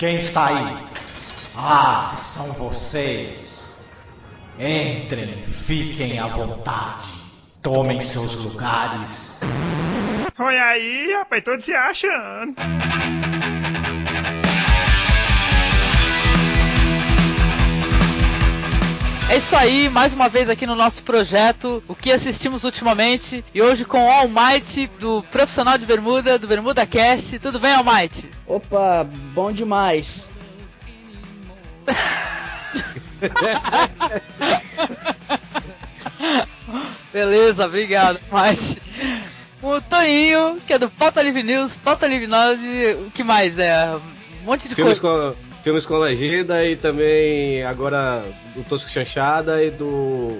Quem está aí? Ah, são vocês. Entrem, fiquem à vontade. Tomem seus lugares. Olha aí, rapaz, todos se achando. É isso aí, mais uma vez aqui no nosso projeto, o que assistimos ultimamente, e hoje com o Almighty do Profissional de Bermuda, do Bermuda Cast. Tudo bem, Almighty? Opa, bom demais. Beleza, obrigado, Almighty. O Toninho, que é do Pauta Live News, Pauta Live News, o que mais? É um monte de Filmes coisa. com, filmes com legenda e também agora do Tosco Chanchada e do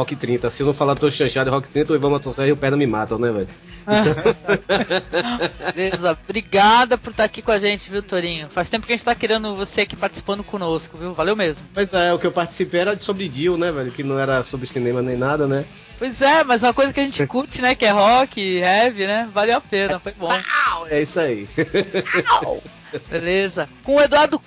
Rock 30. Se não falar Tosco Chanchada e Rock 30, o Ivan Matossé e o Perna me matam, né, velho? Beleza, obrigada por estar aqui com a gente, viu, Torinho? Faz tempo que a gente tá querendo você aqui participando conosco, viu? Valeu mesmo. Mas é, o que eu participei era de sobre Dio, né, velho? Que não era sobre cinema nem nada, né? Pois é, mas é uma coisa que a gente curte, né? Que é rock, heavy, né? Valeu a pena, foi bom. É isso aí. Beleza. Com o Eduardo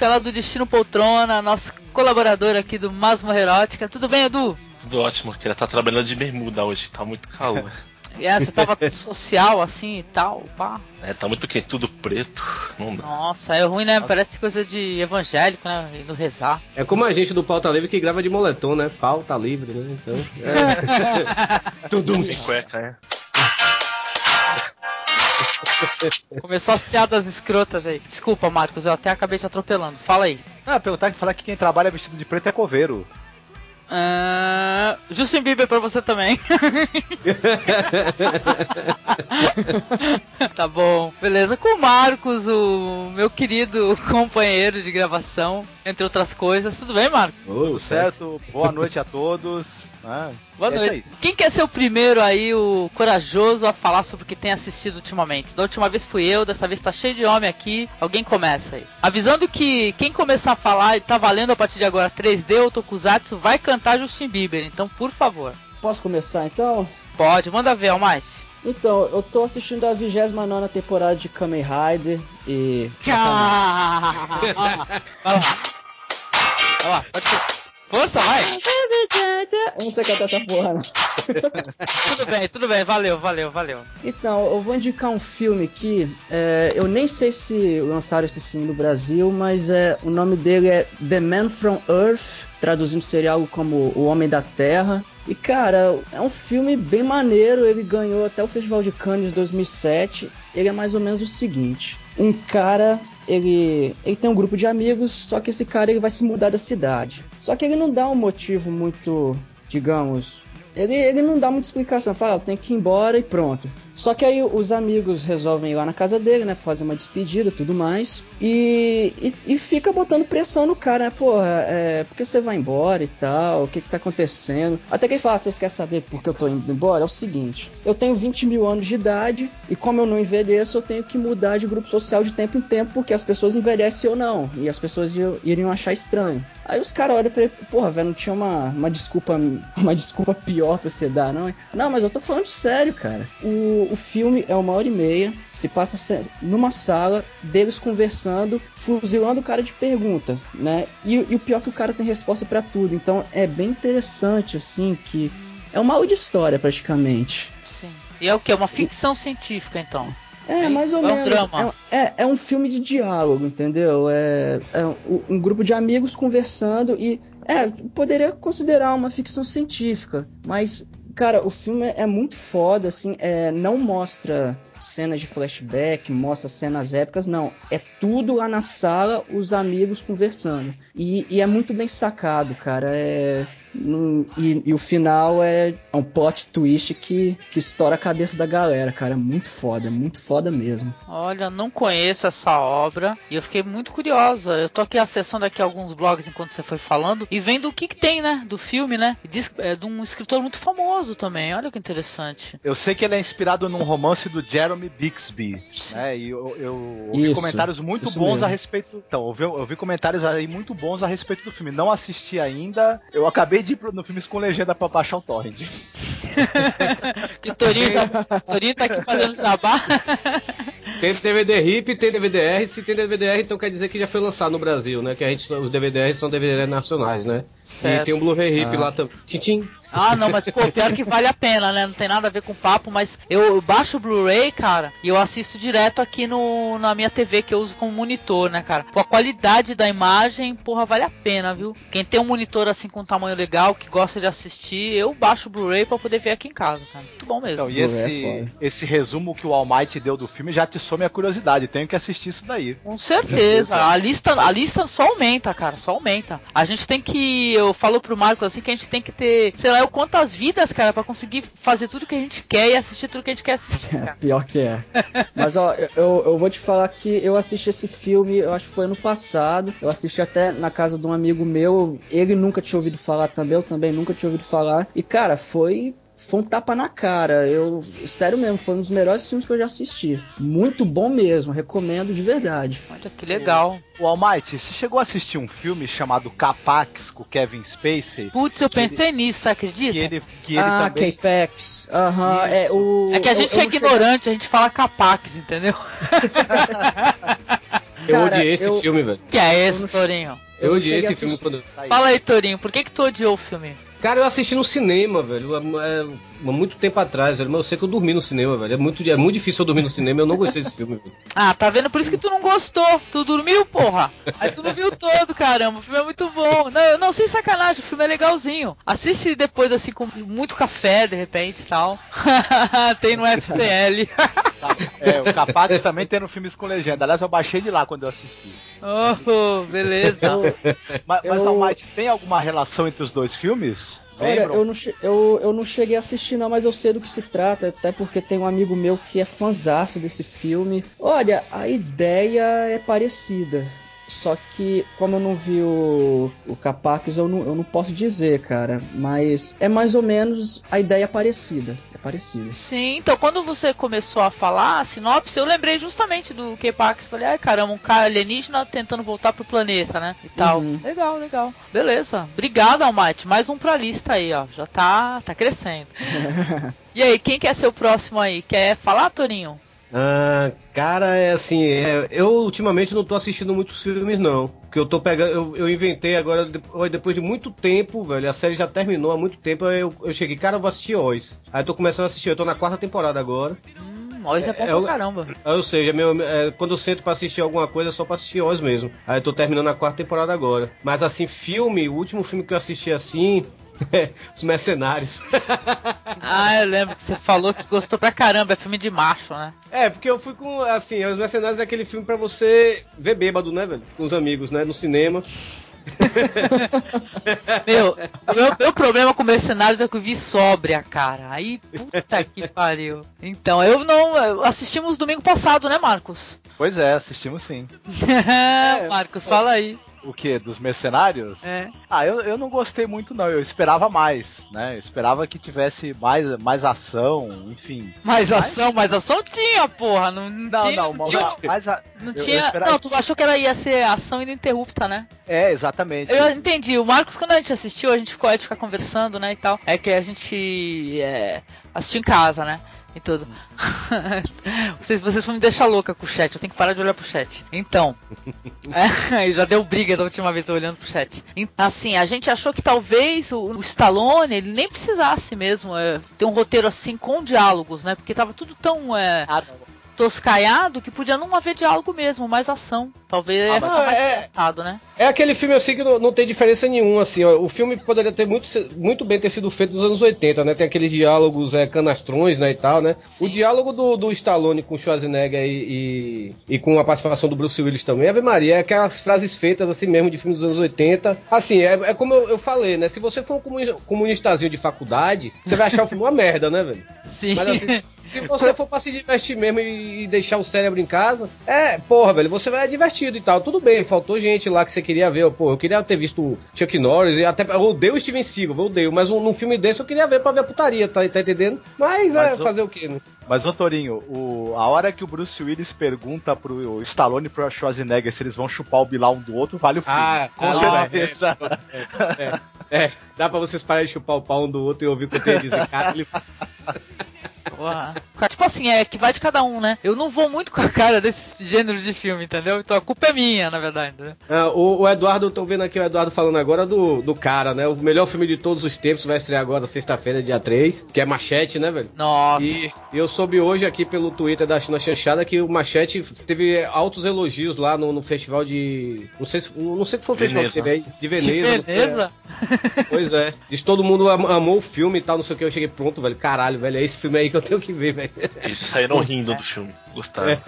é lá do Destino Poltrona, nosso colaborador aqui do Masmo Erótica. Tudo bem, Edu? Tudo ótimo, queria estar trabalhando de bermuda hoje, tá muito calor. E é, você tava social assim e tal, pá. É, tá muito quente, tudo preto, não dá. Nossa, é ruim, né? Parece coisa de evangélico, né? Indo rezar. É como a gente do Pauta Livre que grava de moletom, né? Pauta livre, né? Então. É. Tudo Sem cueca, é. Começou as piadas escrotas aí. Desculpa, Marcos, eu até acabei te atropelando. Fala aí. Ah, perguntar que falar que quem trabalha vestido de preto é coveiro. Ah, Justin Bieber pra você também. tá bom, beleza. Com o Marcos, o meu querido companheiro de gravação, entre outras coisas. Tudo bem, Marcos? Tudo certo, boa noite a todos. né? Boa É noite. Quem quer ser o primeiro aí, o corajoso, a falar sobre o que tem assistido ultimamente? Da última vez fui eu, dessa vez tá cheio de homem aqui. Alguém começa aí. Avisando que quem começar a falar e tá valendo a partir de agora 3D ou Tokusatsu vai cantar Justin Bieber. Então, por favor. Posso começar então? Pode, manda ver, Almighty. Então, eu tô assistindo a 29 temporada de Kamen Rider e. Vai lá. Vai lá, pode ser. Força, vai. Eu não sei cantar essa porra, não. Tudo bem, tudo bem. Valeu, valeu, valeu. Então, eu vou indicar um filme aqui. é, eu nem sei se lançaram esse filme no Brasil, mas é, o nome dele é The Man from Earth, traduzindo seria algo como O Homem da Terra. E cara, é um filme bem maneiro. Ele ganhou até o Festival de Cannes de 2007. Ele é mais ou menos o seguinte: um cara ele, ele tem um grupo de amigos, só que esse cara ele vai se mudar da cidade. Só que ele não dá um motivo muito, digamos, ele, ele não dá muita explicação, fala, ah, tem que ir embora e pronto. Só que aí os amigos resolvem ir lá na casa dele, né, fazer uma despedida tudo mais, e, e, e fica botando pressão no cara, né, porra, é, por que você vai embora e tal, o que que tá acontecendo? Até que ele fala, vocês querem saber por que eu tô indo embora? É o seguinte, eu tenho 20 mil anos de idade, e como eu não envelheço, eu tenho que mudar de grupo social de tempo em tempo, porque as pessoas envelhecem ou não, e as pessoas iriam, iriam achar estranho. Aí os caras olham pra ele, porra, velho, não tinha uma, uma desculpa uma desculpa pior pra você dar, não? Não, mas eu tô falando sério, cara. O, o filme é uma hora e meia, se passa numa sala, deles conversando, fuzilando o cara de pergunta, né? E, e o pior é que o cara tem resposta pra tudo, então é bem interessante, assim, que é uma aula de história, praticamente. Sim. E é o que? Uma ficção científica, então. É, mais ou É um menos. drama. É, é, é um filme de diálogo, entendeu? É, é um, um grupo de amigos conversando e. É, poderia considerar uma ficção científica, mas. Cara, o filme é muito foda, assim, é, não mostra cenas de flashback, mostra cenas épicas, não. É tudo lá na sala, os amigos conversando. E, e é muito bem sacado, cara. É, no- e, e o final é um plot twist que, que estoura a cabeça da galera, cara. É muito foda, é muito foda mesmo. Olha, não conheço essa obra e eu fiquei muito curiosa. Eu tô aqui acessando aqui alguns blogs enquanto você foi falando e vendo o que, que tem, né, do filme, né? Diz é de um escritor muito famoso também. Olha que interessante. Eu sei que ele é inspirado num romance do Jeremy Bixby, né? E eu, eu ouvi Isso, comentários muito bons mesmo. a respeito. Então, eu vi, eu vi comentários aí muito bons a respeito do filme. Não assisti ainda. Eu acabei pro- no filmes com legenda pra baixar o torrent. Que Torinho, tá- o Torinho tá aqui fazendo jabá. Tem DVD RIP, tem DVD-R. Se tem DVD-R, então quer dizer que já foi lançado no Brasil, né? Que a gente, os DVD-R são DVD nacionais, né? Certo. E tem um Blu-ray RIP Ah. lá também. Tintim. Ah, não, mas pô, pior que vale a pena, né? Não tem nada a ver com papo, mas eu, eu baixo o Blu-ray, cara, e eu assisto direto aqui no, na minha TV que eu uso como monitor, né, cara? Pô, a qualidade da imagem, porra, vale a pena, viu? Quem tem um monitor assim com tamanho legal, que gosta de assistir, eu baixo o Blu-ray pra poder ver aqui em casa, cara. Muito bom mesmo. Então, e é esse, esse resumo que o Almighty deu do filme já atiçou minha curiosidade. Tenho que assistir isso daí. Com certeza, a lista, a lista só aumenta, cara, só aumenta. A gente tem que, eu falo pro Marcos assim que a gente tem que ter, sei lá, eu quantas vidas, cara, pra conseguir fazer tudo que a gente quer e assistir tudo que a gente quer assistir, cara. Pior que é. Mas ó, eu, eu vou te falar que eu assisti esse filme, eu acho que foi ano passado. Eu assisti até na casa de um amigo meu. Ele nunca tinha ouvido falar também, eu também nunca tinha ouvido falar. E cara, foi. Foi um tapa na cara. Eu, sério mesmo, foi um dos melhores filmes que eu já assisti. Muito bom mesmo, recomendo de verdade. Olha que legal. O Almighty, você chegou a assistir um filme chamado Capax com o Kevin Spacey? Putz, eu pensei nisso, você acredita? Que ele, que ele ah, também. K-Pax. Aham, é o. É que a eu- gente eu é cheguei- ignorante, a gente fala capax, entendeu? Eu Cara, odiei esse eu- filme, velho. Que é Eu esse, Torinho? Eu, não odiei esse filme quando. Aí. Fala aí, Torinho, por que que tu odiou o filme? Cara, eu assisti no cinema, velho. É, é, há muito tempo atrás, velho. Mas eu sei que eu dormi no cinema, velho. É muito, é muito difícil eu dormir no cinema. Eu não gostei desse filme, velho. Ah, tá vendo? Por isso que tu não gostou. Tu dormiu, porra. Aí tu não viu todo, caramba. O filme é muito bom. Não, eu- não, sem sacanagem, o filme é legalzinho. Assiste depois, assim, com muito café, de repente e tal. Tem no FCL. É, o Capax também tem no filmes com legenda. Aliás, eu baixei de lá quando eu assisti. oh, beleza. Eu, Mas, mas Eu- Almighty, tem alguma relação entre os dois filmes? Olha, eu não, eu, eu não cheguei a assistir não, mas eu sei do que se trata, até porque tem um amigo meu que é fanzaço desse filme. Olha, a ideia é parecida. Só que, como eu não vi o, o Capax, eu não, eu não posso dizer, cara. Mas é mais ou menos a ideia parecida. É parecida. Sim, então quando você começou a falar a sinopse, eu lembrei justamente do K-Pax. Falei, ai caramba, um cara alienígena tentando voltar pro planeta, né? E tal. Uhum. Legal, legal. Beleza. Obrigado, Almighty. Mais um pra lista aí, ó. Já tá, tá crescendo. e aí, quem quer ser o próximo aí? Quer falar, Torinho? Ah, cara, é assim, é, eu ultimamente não tô assistindo muitos filmes, não. Porque eu tô pegando, eu, eu inventei agora, depois de muito tempo, velho, a série já terminou há muito tempo, eu, eu cheguei, cara, eu vou assistir Oz. Aí eu tô começando a assistir, eu tô na quarta temporada agora. Hum, Oz é bom É, pra eu- caramba. Aí, Ou seja, meu, é, quando eu sento pra assistir alguma coisa é só pra assistir Oz mesmo. Aí eu tô terminando a quarta temporada agora. Mas assim, filme, o último filme que eu assisti assim. é Os Mercenários. Ah, eu lembro que você falou que gostou pra caramba. É filme de macho, né? É, porque eu fui com. Assim, Os Mercenários é aquele filme pra você ver bêbado, né, velho? Com os amigos, né? No cinema. Meu, meu, meu problema com Mercenários é que eu vi sóbria, cara. Aí, puta que pariu. Então, eu não. Assistimos domingo passado, né, Marcos? Pois é, assistimos sim. Marcos, fala aí. O que? Dos mercenários? É. Ah, eu, eu não gostei muito não, eu esperava mais, né? Eu esperava que tivesse mais, mais ação, enfim. Mais ação, mais ação tinha, porra. Não, não, Não, tinha. não, não tinha, mas a- não, eu- eu tinha- esperava- não, tu achou que era, ia ser ação ininterrupta, né? É, exatamente. Eu entendi. O Marcos, quando a gente assistiu, a gente ficou a ficar conversando, né, e tal. É que a gente é, assistiu em casa, né? E tudo. vocês, vocês vão me deixar louca com o chat. Eu tenho que parar de olhar pro chat. Então. é, já deu briga da última vez eu olhando pro chat. Em- Assim, a gente achou que talvez o, o Stallone ele nem precisasse mesmo é, ter um roteiro assim com diálogos, né? Porque tava tudo tão é, Ah. Toscaiado que podia não haver diálogo mesmo, mais ação. Talvez Ah, é- engraçado, né? É aquele filme assim que não, não tem diferença nenhuma, assim, ó. O filme poderia ter muito, muito bem ter sido feito nos anos 80, né? Tem aqueles diálogos é, canastrões, né, e tal, né? Sim. O diálogo do, do Stallone com o Schwarzenegger e, e, e com a participação do Bruce Willis também, Ave Maria, é aquelas frases feitas assim mesmo de filmes dos anos 80. Assim, é, é como eu, eu falei, né? Se você for um comuni- comunistazinho de faculdade, você vai achar o filme uma merda, né, velho? Sim. Mas assim, se você for pra se divertir mesmo e, deixar o cérebro em casa, é, porra, velho, você vai divertido e tal. Tudo bem, faltou gente lá que você queria ver. Pô, eu queria ter visto o Chuck Norris e até. Eu odeio o Steven Seagal, eu odeio, mas um, num filme desse eu queria ver pra ver a putaria, tá, tá entendendo? Mas, é, Mas o- fazer o quê, né? Mas, ô Torinho, o, a hora que o Bruce Willis pergunta pro Stallone e pro Schwarzenegger se eles vão chupar o bilau um do outro, vale o filme. Ah, com ah, certeza. É, dá pra vocês pararem de chupar o pau um do outro e ouvir o que a dizer, cara. Ele... Porra. Tipo assim, é que vai de cada um, né? Eu não vou muito com a cara desse gênero de filme, entendeu? Então a culpa é minha, na verdade. Entendeu? Ah, o, o Eduardo, tô vendo aqui o Eduardo falando agora do, do cara, né? O melhor filme de todos os tempos vai estrear agora sexta-feira, dia 3, que é Machete, né, velho? Nossa. E eu soube hoje aqui pelo Twitter da China Chanchada que o Machete teve altos elogios lá no, no festival de. Não sei se, não sei que foi o festival que Veneza. teve aí. De Veneza. Que beleza? Pois é. Diz que todo mundo am- amou o filme e tal, não sei o que. Eu cheguei pronto, velho. Caralho, velho. É esse filme aí que eu tenho que ver, velho. Eles saíram rindo do filme. Gostaram.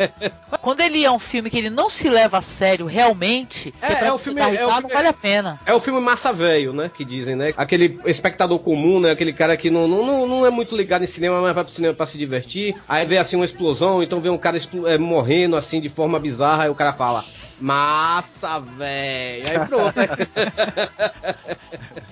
Quando ele é um filme que ele não se leva a sério realmente, É, pra é o filme- é o filme- não vale a pena. É o filme massa velho, né? Que dizem, né? Aquele espectador comum, né? Aquele cara que não, não, não- é muito ligado em cinema, mas vai pro cinema pra se divertir. Aí vê assim uma explosão, então vê um cara é, morrendo assim de forma bizarra, aí o cara fala. Massa, velho. Aí pronto.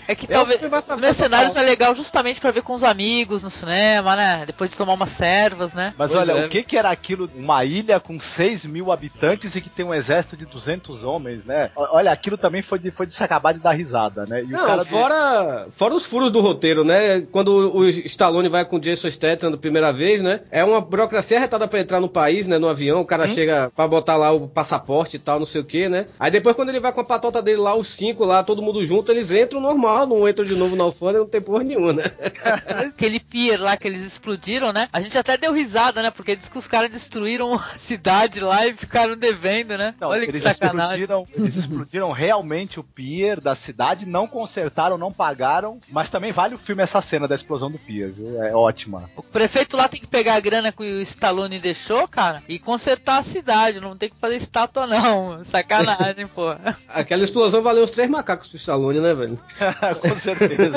É que É o talvez os mercenários é legal justamente pra ver com os amigos no cinema, né? Depois de tomar umas servas, né? Mas Pois olha, é. o que que era aquilo? Uma ilha com 6 mil habitantes e que tem um exército de 200 homens, né? O- Olha, aquilo também foi de, foi de se acabar de dar risada, né? E o Não, cara do- fora, fora os furos do roteiro, né? Quando o Stallone vai com o Jason Statham da primeira vez, né? É uma burocracia arretada pra entrar no país, né? No avião, o cara chega pra botar lá o passaporte e tal, não sei o que, né? Aí depois quando ele vai com a patota dele lá, os cinco lá, todo mundo junto, eles entram normal, não entram de novo na alfândega, não tem porra nenhuma, né? Aquele pier lá que eles explodiram, né? A gente até deu risada, né? Porque diz que os caras destruíram a cidade lá e ficaram devendo, né? Não, Olha que eles sacanagem. explodiram, eles explodiram realmente o pier da cidade, não consertaram, não pagaram, mas também vale o filme essa cena da explosão do pier, viu? É ótima. O prefeito lá tem que pegar a grana que o Stallone deixou, cara, e consertar a cidade. Não tem que fazer estátua, não. Sacanagem, pô. Aquela explosão valeu uns três macacos pro Stallone, né, velho? Com certeza.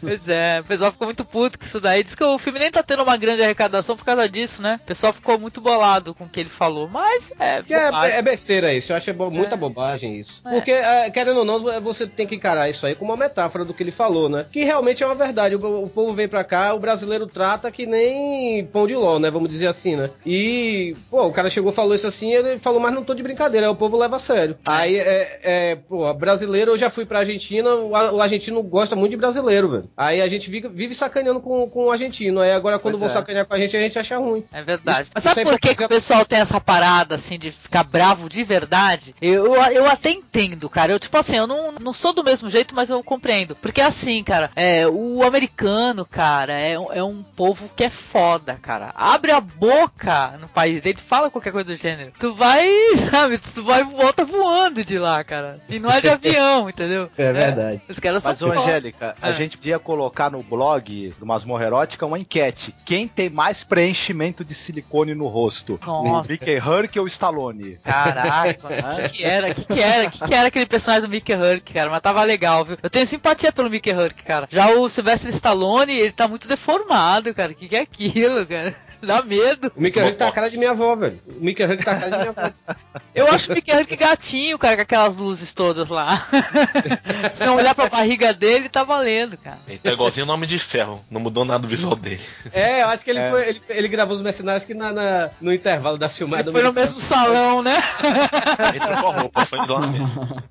Pois é, o pessoal ficou muito puto com isso daí. Diz que o filme nem tá tendo uma grande arrecadação por causa disso, né? O pessoal ficou muito bolado com o que ele falou. Mas é. É, bobagem. é besteira isso, eu acho é bo- muita bobagem isso. É. Porque, é, querendo ou não, você tem que encarar isso aí como uma metáfora do que ele falou, né? Que realmente é uma verdade. O, o povo vem pra cá, o brasileiro trata que nem pão de ló, né? Vamos dizer assim, né? E, pô, o cara chegou falou isso assim, ele falou, mas não tô de brincadeira, o povo leva a sério. Aí, é, é, pô, brasileiro, eu já fui pra Argentina, o, o argentino gosta muito de brasileiro, velho. Aí a gente vive, vive sacaneando com, com o argentino, aí agora quando Pois vão é. sacanear com a gente, a gente acha ruim. É verdade. Isso- Mas sabe aí por que, que o pessoal tem essa parada, assim, de ficar bravo de verdade? Eu, eu até entendo, cara. Eu, tipo assim, eu não, não sou do mesmo jeito, mas eu compreendo. Porque assim, cara, é, o americano, cara, é, um- é um povo que é foda, cara. Abre a boca no país dele, fala qualquer coisa do gênero. Tu vai, sabe, tu vai e volta voando de lá, cara. E não é de avião, entendeu? É verdade. Os caras Mas, são. Angélica, a É. gente podia colocar no blog do Masmorra Erótica uma enquete. Quem tem mais preenchimento de silicone no rosto? Nossa. O Mickey Hurk ou o Stallone? Caraca, o que, que era? O que, que era? O que, que era aquele personagem do Mickey Hurk, cara? Mas tava legal, viu? Eu tenho simpatia pelo Mickey Hurk, cara. Já o Sylvester Stallone, ele tá muito deformado, cara. O que, que é aquilo, cara? Dá medo. O Mickey Huck tá a cara de minha avó, velho. O Mickey Huck tá a cara de minha avó. Eu acho o Mickey Hurk gatinho, cara, com aquelas luzes todas lá. Se não olhar pra barriga dele, tá valendo, cara. Ele tá igualzinho o Nome de Ferro. Não mudou nada o visual dele. É, eu acho que ele, É. foi, ele, ele gravou os mercenários que na, na- no intervalo da filmada. Ele foi no mesmo salão, né? Ele trocou a roupa, foi de lá mesmo.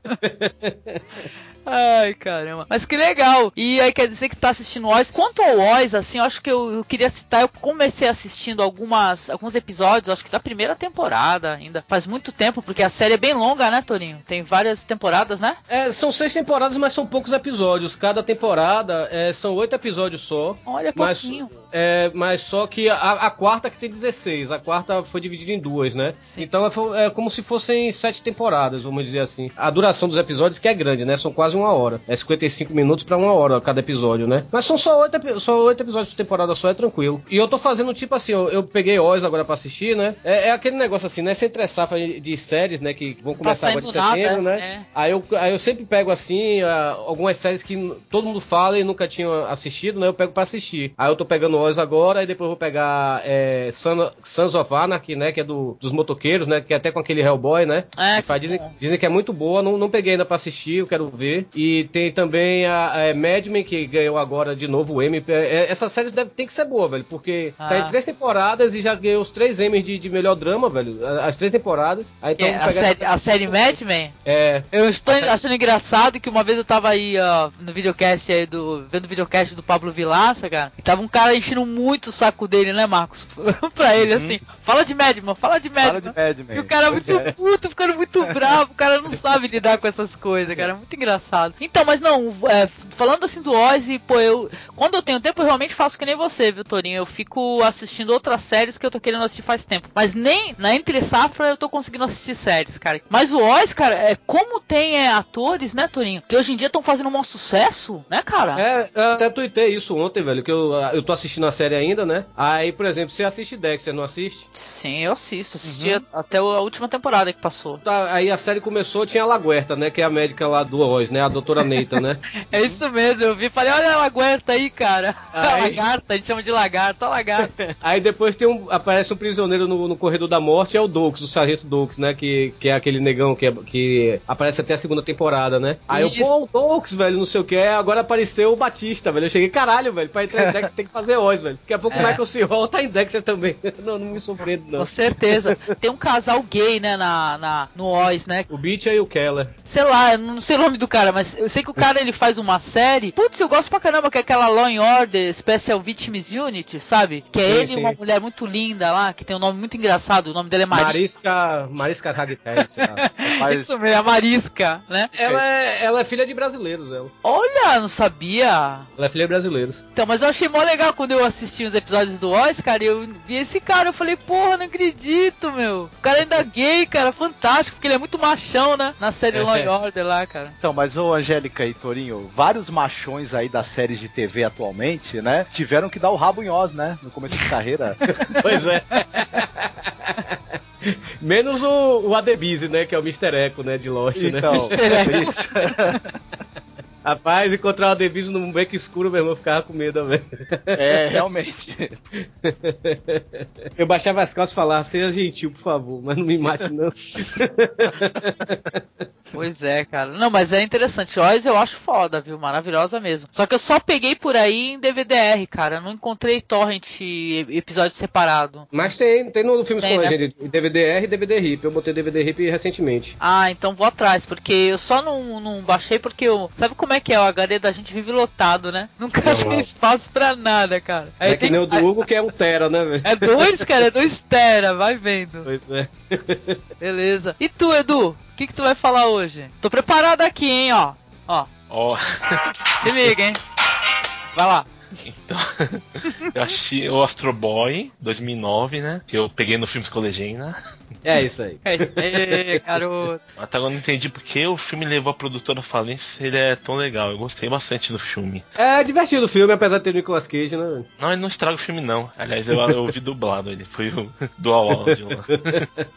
Ai, caramba. Mas que legal. E aí quer dizer que tá assistindo Oz. Quanto ao Oz, assim, eu acho que eu, eu queria citar, eu comecei assistindo algumas, alguns episódios, acho que da primeira temporada ainda. Faz muito tempo, porque a série é bem longa, né, Torinho? Tem várias temporadas, né? É, são seis temporadas, mas são poucos episódios. Cada temporada é, são oito episódios só. Olha, Mas, pouquinho. é, mas só que a, a quarta que tem 16. A quarta foi dividida em duas, né? Sim. Então é, é como se fossem sete temporadas, vamos dizer assim. A duração dos episódios que é grande, né? São quase uma hora. É 55 minutos pra uma hora cada episódio, né? Mas são só oito, só oito episódios por temporada só, é tranquilo. E eu tô fazendo tipo assim, eu, eu peguei Oz agora pra assistir, né? É, é aquele negócio assim, né? Sem safra de, séries, né? Que vão começar agora em Tá saindo nada, setembro, né? é. Aí eu, aí eu sempre pego assim, algumas séries que todo mundo fala e nunca tinha assistido, né? Eu pego pra assistir. Aí eu tô pegando Oz agora, e depois eu vou pegar é, Son- Sons of Anarchy, né? Que é do, dos motoqueiros, né? Que é até com aquele Hellboy, né? É, Que faz- dizem, dizem que é muito boa, não, não peguei ainda pra assistir, eu quero ver. E tem também a, a Mad Men, que ganhou agora de novo o Emmy. É, Essa série deve, tem que ser boa, velho, porque tá Ah. em três temporadas e já ganhou os três Emmys de, de melhor drama, velho. As três temporadas. Aí, então, é a, série, essa- a série Mad Men? É, Eu estou achando engraçado que uma vez eu tava aí, ó, no videocast aí do. vendo o videocast do Pablo Vilaça, cara, e tava um cara enchendo muito o saco dele, né, Marcos? pra ele, assim, fala de Madman, fala de Madman. Fala de Madman. E o cara é muito é. puto, ficando muito bravo, o cara não sabe lidar com essas coisas, cara, é muito engraçado. Então, mas não, é, falando assim do Ozzy, pô, eu, quando eu tenho tempo, eu realmente faço que nem você, viu, Torinho? Eu fico assistindo outras séries que eu tô querendo assistir faz tempo. Mas nem na entre safra eu tô conseguindo assistir séries, cara. Mas o Oz, cara, é como tem é, atores, né, Torinho? Que hoje em dia estão fazendo um maior sucesso, né, cara? É, eu até tuitei isso ontem, velho, que eu, eu tô assistindo a série ainda, né? Aí, por exemplo, você assiste Dexter, não assiste? Sim, eu assisto. Assisti até a última temporada que passou. Tá, aí a série começou, tinha a Laguerta, né? Que é a médica lá do Oz, né? A doutora Neita, né? É isso mesmo, eu vi. Falei, olha ela aguenta aí, cara. A Aí- lagarta, a gente chama de lagarta, a lagarta. Aí depois tem um, aparece um prisioneiro no, no corredor da morte, é o Dox, o Sargento Dox, né? Que, que é aquele negão que, é- que aparece até a segunda temporada, né? Aí eu, Isso. pô, o Dox, velho, não sei o que. Agora apareceu o Batista, velho. Eu cheguei, caralho, velho, pra entrar em Dexter tem que fazer Oz, velho. Daqui a pouco É. o Michael C. Hall tá em Dexter também. não, não me surpreendo, não. Com certeza. Tem um casal gay, né, na, na, no Oz, né? O Beach e o Keller. Sei lá, eu não sei o nome do cara, mas eu sei que o cara ele faz uma série. Putz, eu gosto pra caramba, que é aquela Law and Order Special Victims Unit, sabe? Que é Sim, ele sim. Uma mulher muito linda lá, que tem um nome muito engraçado. O nome dela é Marisca. Marisca. Marisca sei lá. Mas Isso mesmo, a Marisca, né? Ela é, ela é filha de brasileiros, ela. Olha, não sabia. Ela é filha de brasileiros. Então, mas eu achei mó legal quando eu assisti os episódios do Oz, cara, e eu vi esse cara, eu falei, porra, não acredito, meu. O cara ainda é gay, cara, fantástico, porque ele é muito machão, né? Na série É. Law and Order lá, cara. Então, mas ô Angélica e Torinho, vários machões aí das séries de TV atualmente, né? Tiveram que dar o rabo em Oz, né? No começo de carreira. Pois é. Menos o, o Adebise, né? Que é o Mr. Echo, né? De Lost, então, né? é isso. Rapaz, encontrar o Adebise num beco escuro, meu irmão, eu ficava com medo, velho. É, realmente. Eu baixava as calças e falava, seja gentil, por favor, mas não me mate, não. Pois é, cara. Não, mas é interessante. Oz eu acho foda, viu? Maravilhosa mesmo. Só que eu só peguei por aí em DVDR, cara. Eu não encontrei torrent episódio separado. Mas tem, tem no Filmes Tem, com né? Legenda, DVDR e DVD RIP. Eu botei DVD RIP recentemente. Ah, então vou atrás, porque eu só não, não baixei porque eu. Sabe como é que é? O HD da gente vive lotado, né? Nunca Não, tem espaço pra nada, cara. é que tem- nem o do Hugo, que é um Tera, né, velho? É dois, cara, é dois tera, vai vendo. Pois é. Beleza. E tu, Edu? O que, que tu vai falar hoje? Tô preparado aqui, hein, ó. Ó, Ó, se liga, hein. Vai lá. Então. eu assisti o Astro Boy 2009, né? Que eu peguei no Filmes com Legenda. É isso aí. É isso aí, garoto. Até agora eu não entendi porque o filme levou a produtora à falência se ele é tão legal. Eu gostei bastante do filme. É divertido o filme, apesar de ter o Nicolas Cage, né? Não, ele não estraga o filme, não. Aliás, eu, eu ouvi dublado, ele foi o dual áudio lá.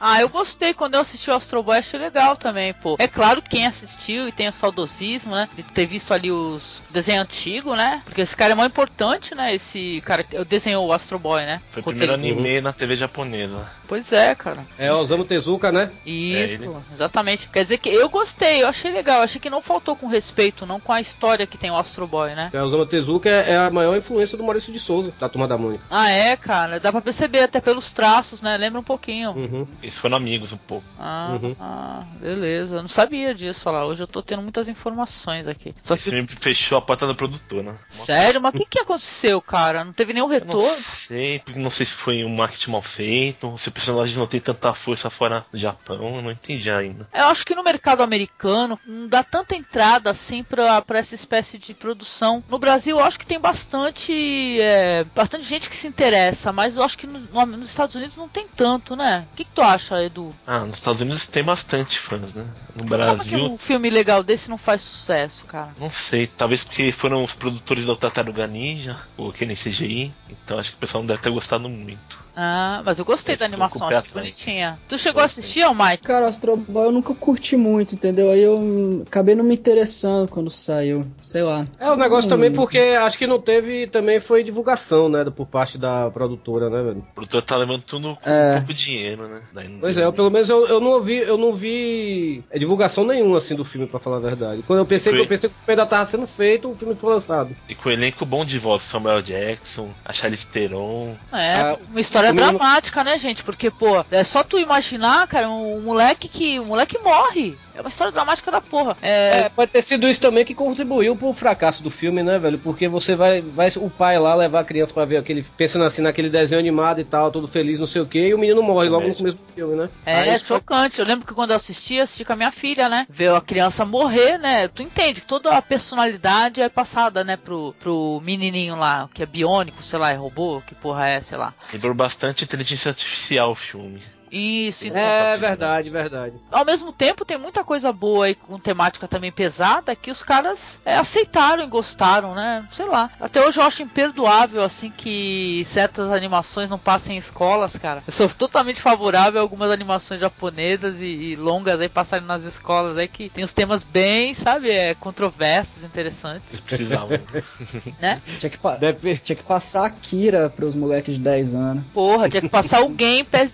Ah, eu gostei quando eu assisti o Astro Boy, achei legal também, pô. É claro que quem assistiu e tem o saudosismo, né? De ter visto ali os o desenho antigo, né? Porque esse cara é muito importante, né? Esse cara desenhou o Astro Boy, né? Foi o primeiro anime na TV japonesa. Pois é, cara. É Osamu Tezuka, né? Isso, ele. exatamente. Quer dizer que eu gostei, eu achei legal, achei que não faltou com respeito, não com a história que tem o Astro Boy, né? É, Osamu Tezuka é, é a maior influência do Maurício de Souza, da Turma da Mônica. Ah, é, cara, dá pra perceber até pelos traços, né? Lembra um pouquinho. Uhum. Eles foram amigos um pouco. Ah, Uhum. ah, beleza. Eu não sabia disso, olha lá. Hoje eu tô tendo muitas informações aqui. Só Esse que... filme fechou a porta da produtora. Sério? Mas o que, que aconteceu, cara? Não teve nenhum Eu não retorno? sei, porque não sei se foi um marketing mal feito, se personagem não tem tanta força fora do Japão, eu não entendi ainda. Eu acho que no mercado americano não dá tanta entrada assim pra, pra essa espécie de produção. No Brasil eu acho que tem bastante é, bastante gente que se interessa, mas eu acho que no- no- nos Estados Unidos não tem tanto, né? O que, que tu acha, Edu? Ah, nos Estados Unidos tem bastante fãs, né? No Como é que Brasil, um filme legal desse não faz sucesso, cara? não sei, talvez porque foram os produtores do Tartaruga Ninja, ou aquele CGI, então acho que o pessoal não deve ter gostado muito. Ah, mas eu gostei Eu da fico animação, achei bonitinha. Tu chegou a assistir, ó, Mike? Cara, Astro Boy eu nunca curti muito, entendeu? Aí eu acabei não me interessando quando saiu. Sei lá. É o negócio Hum. também porque acho que não teve, também foi divulgação, né, por parte da produtora, né, velho? O produtor tá levando tudo com É. pouco dinheiro, né? Daí não Pois é, eu, nem- pelo menos eu, eu não ouvi, eu não vi é, divulgação nenhuma assim do filme, pra falar a verdade. Quando eu pensei que eu pensei que o filme ainda tava sendo feito, o filme foi lançado. E com o elenco bom de voz, Samuel Jackson, a Charlize Theron, É, Ah, uma história dramática, né, gente? Porque Porque, pô, é só tu imaginar, cara, um moleque que. Um moleque morre. É uma história dramática da porra. É. É, pode ter sido isso também que contribuiu pro fracasso do filme, né, velho? Porque você vai, vai o pai lá levar a criança pra ver aquele, pensando assim naquele desenho animado e tal, todo feliz, não sei o que, e o menino morre logo no começo do filme, né? É, Aí é isso foi- chocante. Eu lembro que quando eu assisti, assisti com a minha filha, né? Ver a criança morrer, né? Tu entende que toda a personalidade é passada, né, pro, pro menininho lá, que é biônico, sei lá, é robô, que porra é, sei lá. Lembrou bastante inteligência artificial o filme. Isso, então. É verdade, verdade. Ao mesmo tempo, tem muita coisa boa aí com temática também pesada que os caras é, aceitaram e gostaram, né? Sei lá. Até hoje eu acho imperdoável, assim, que certas animações não passem em escolas, cara. Eu sou totalmente favorável a algumas animações japonesas e, e longas aí passarem nas escolas aí que tem os temas bem, sabe, é, controversos, interessantes, Eles precisavam. né? Tinha que, pa- Deve... tinha que passar Akira pros moleques de 10 anos. Porra, tinha que passar alguém pés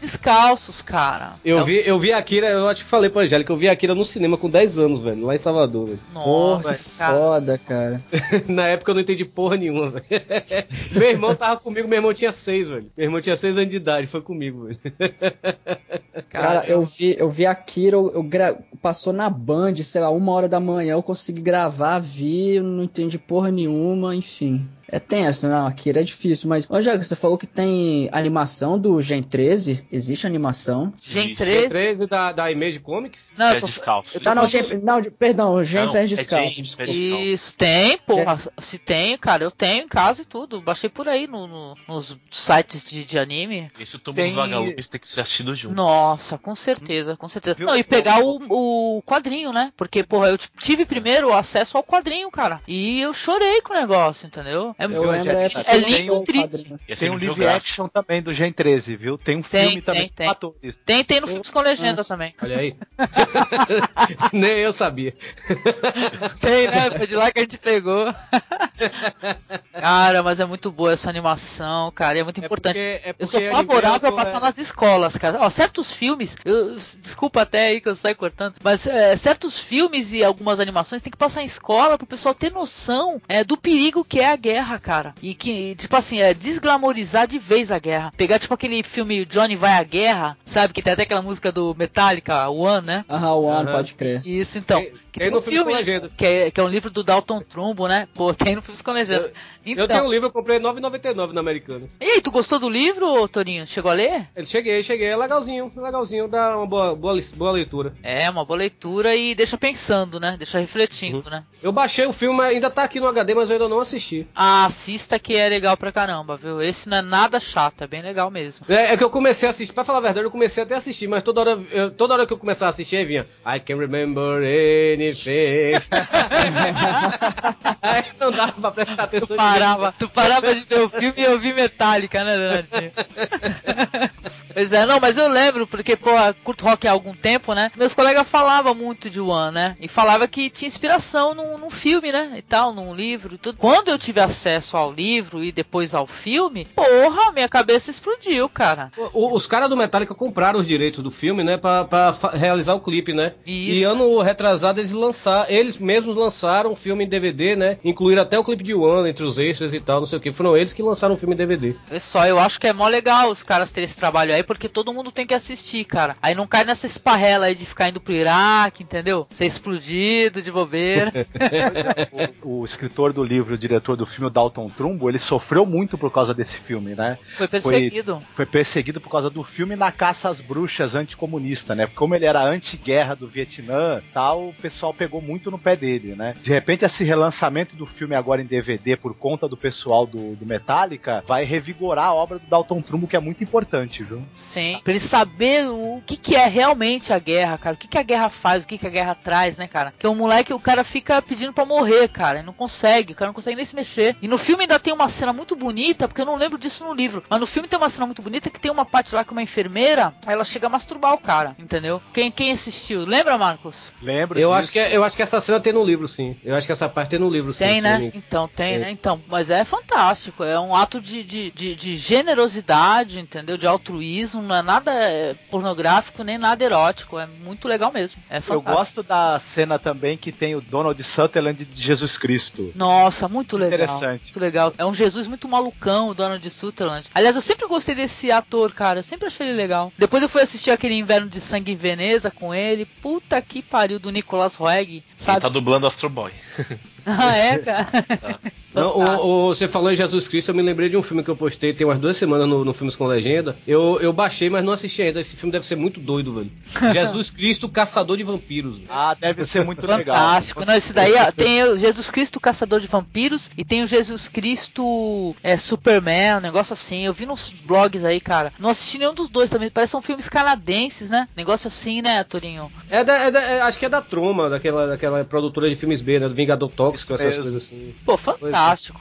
descalços, cara. Eu É- vi, eu vi a Akira, eu acho que falei pra Angélica, eu vi a Akira no cinema com 10 anos, velho, lá em Salvador, velho. Porra, Nossa, que cara. foda, cara. Na época eu não entendi porra nenhuma, velho. meu irmão tava comigo, meu irmão tinha 6, velho. Meu irmão tinha 6 anos de idade, foi comigo, velho. Cara, eu vi, eu vi Akira, eu, eu gra... passou na Band, sei lá, uma hora da manhã, eu consegui gravar, vi, eu não entendi porra nenhuma, enfim. É tenso, não, Akira é difícil, mas... Ô, Jaga, você falou que tem animação do Gen 13? Existe animação? Gen Existe. 13? 13 da, da Image Comics? Não, eu Pé tô- descalço. eu tô Ah, não, Gen... não, perdão, o Gen Não, Pés é Descalço. Gen desculpa. Pés Descalço. Isso, tem, porra. Se tem, cara, eu tenho em casa e tudo. Baixei por aí no, no- nos sites de, de anime. Esse Túmulo Tem- dos Vagalumes tem que ser assistido junto. Nossa, com certeza, com certeza. Viu? Não, e pegar o, o quadrinho, né? Porque, porra, eu tive primeiro acesso ao quadrinho, cara. E eu chorei com o negócio, entendeu? É, Eu lembro época É que eu lindo e triste. Tem um live action também do Gen 13, viu? Tem um Tem, filme também tem, tem. com atores. Tem, tem no Filmes com Legenda Nossa. também. Olha aí. Nem eu sabia. Tem, né? Foi de lá que a gente pegou. cara, mas é muito boa essa animação, cara. E é muito É importante. porque- é Eu sou porque favorável a passar é- nas escolas, cara. Ó, certos filmes, eu, desculpa até aí que eu saio cortando, mas é, certos filmes e algumas animações tem que passar em escola pro pessoal ter noção é, do perigo que é a guerra, cara. E que, tipo assim, é desglamorizar de vez a guerra. Pegar, tipo, aquele filme Johnny vai à guerra, sabe? Que tem até aquela música do Metallica, One, né? Aham, o One, Aham. pode crer. Isso, então. Tem- que tem tem, no um filme filme, que é, que é um livro do Dalton Trumbo, né? Pô, tem no filme com legenda. Então, Eu tenho um livro, eu comprei 9,99 na Americanas. E aí, tu gostou do livro, Torinho? Chegou a ler? Ele cheguei, cheguei, é legalzinho, é legalzinho, dá uma boa, boa, boa leitura. É, uma boa leitura e deixa pensando, né? Deixa refletindo, né? Eu baixei o filme, ainda tá aqui no HD, mas eu ainda não assisti. Ah, assista que é legal pra caramba, viu? Esse não é nada chato, é bem legal mesmo. É, é que eu comecei a assistir, pra falar a verdade, eu comecei até a assistir, mas toda hora, eu- toda hora que eu começava a assistir, vinha I can remember anything. aí não dava pra prestar Tu atenção. parava, tu parava de ver o filme e ouvir Metallica, né, Dante? Pois é, não, mas eu lembro, porque, pô, curto rock há algum tempo, né? Meus colegas falavam muito de One, né? E falava que tinha inspiração num, num filme, né? E tal, num livro e tudo. Quando eu tive acesso ao livro e depois ao filme, porra, minha cabeça explodiu, cara. O- os caras do Metallica compraram os direitos do filme, né, pra, pra realizar o clipe, né? Isso. E ano retrasado eles lançaram, eles mesmos lançaram um filme em DVD, né? Incluíram até o clipe de One entre os extras e tal, não sei o que. Foram eles que lançaram o filme em DVD. Olha só, eu acho que é mó legal os caras terem esse trabalho aí, porque todo mundo tem que assistir, cara. Aí não cai nessa esparrela aí de ficar indo pro Iraque, entendeu? Ser explodido de bobeira. O, o escritor do livro, o diretor do filme, o Dalton Trumbo, ele sofreu muito por causa desse filme, né? Foi perseguido. Foi perseguido por causa do filme na caça às bruxas anticomunista, né? Como ele era anti-guerra do Vietnã tal, o pessoal pegou muito no pé dele, né? De repente, esse relançamento do filme agora em DVD por conta do pessoal do, do Metallica vai revigorar a obra do Dalton Trumbo, que é muito importante, viu? Sim. Pra ele saber o que, que é realmente a guerra, cara. O que, que a guerra faz, o que, que a guerra traz, né, cara? Que o moleque, o cara fica pedindo pra morrer, cara. E não consegue, o cara não consegue nem se mexer. E no filme ainda tem uma cena muito bonita, porque eu não lembro disso no livro. Mas no filme tem uma cena muito bonita que tem uma parte lá com uma enfermeira, ela chega a masturbar o cara, entendeu? Quem, quem assistiu? Lembra, Marcos? Lembro Eu disso. acho, que, é- eu acho que essa cena tem no livro, sim. Eu acho que essa parte tem no livro, sim. Tem, né? não me- Então, tem, É. né? Então, mas é fantástico. É um ato de, de, de, de generosidade, entendeu? De altruísmo não é nada é, pornográfico nem nada erótico. É muito legal mesmo. É Eu fantástico. gosto da cena também que tem o Donald Sutherland de Jesus Cristo. Nossa, muito legal. Interessante. Muito legal. É um Jesus muito malucão, o Donald Sutherland. Aliás, eu sempre gostei desse ator, cara. Eu sempre achei ele legal. Depois eu fui assistir aquele Inverno de Sangue em Veneza com ele. Puta que pariu, do Nicolas Roeg, Ele sabe? tá dublando Astro Boy. Ah, é, cara? Não, o- o- você falou em Jesus Cristo, eu me lembrei de um filme que eu postei tem umas duas semanas no, no Filmes com Legenda. Eu, eu baixei, mas não assisti ainda. Esse filme deve ser muito doido, velho. Jesus Cristo, Caçador de Vampiros. velho. Ah, deve ser muito legal. Fantástico. Não, esse daí ó, tem o Jesus Cristo Caçador de Vampiros e tem o Jesus Cristo é, Superman, um negócio assim. Eu vi nos blogs aí, cara. Não assisti nenhum dos dois também. Parece são filmes canadenses, né? Negócio assim, né, Torinho? É da, é da- é- acho que é da Troma, daquela, daquela produtora de filmes B, né? Do Vingador Tóxico, Isso essas mesmo. coisas assim. Pô, fantástico,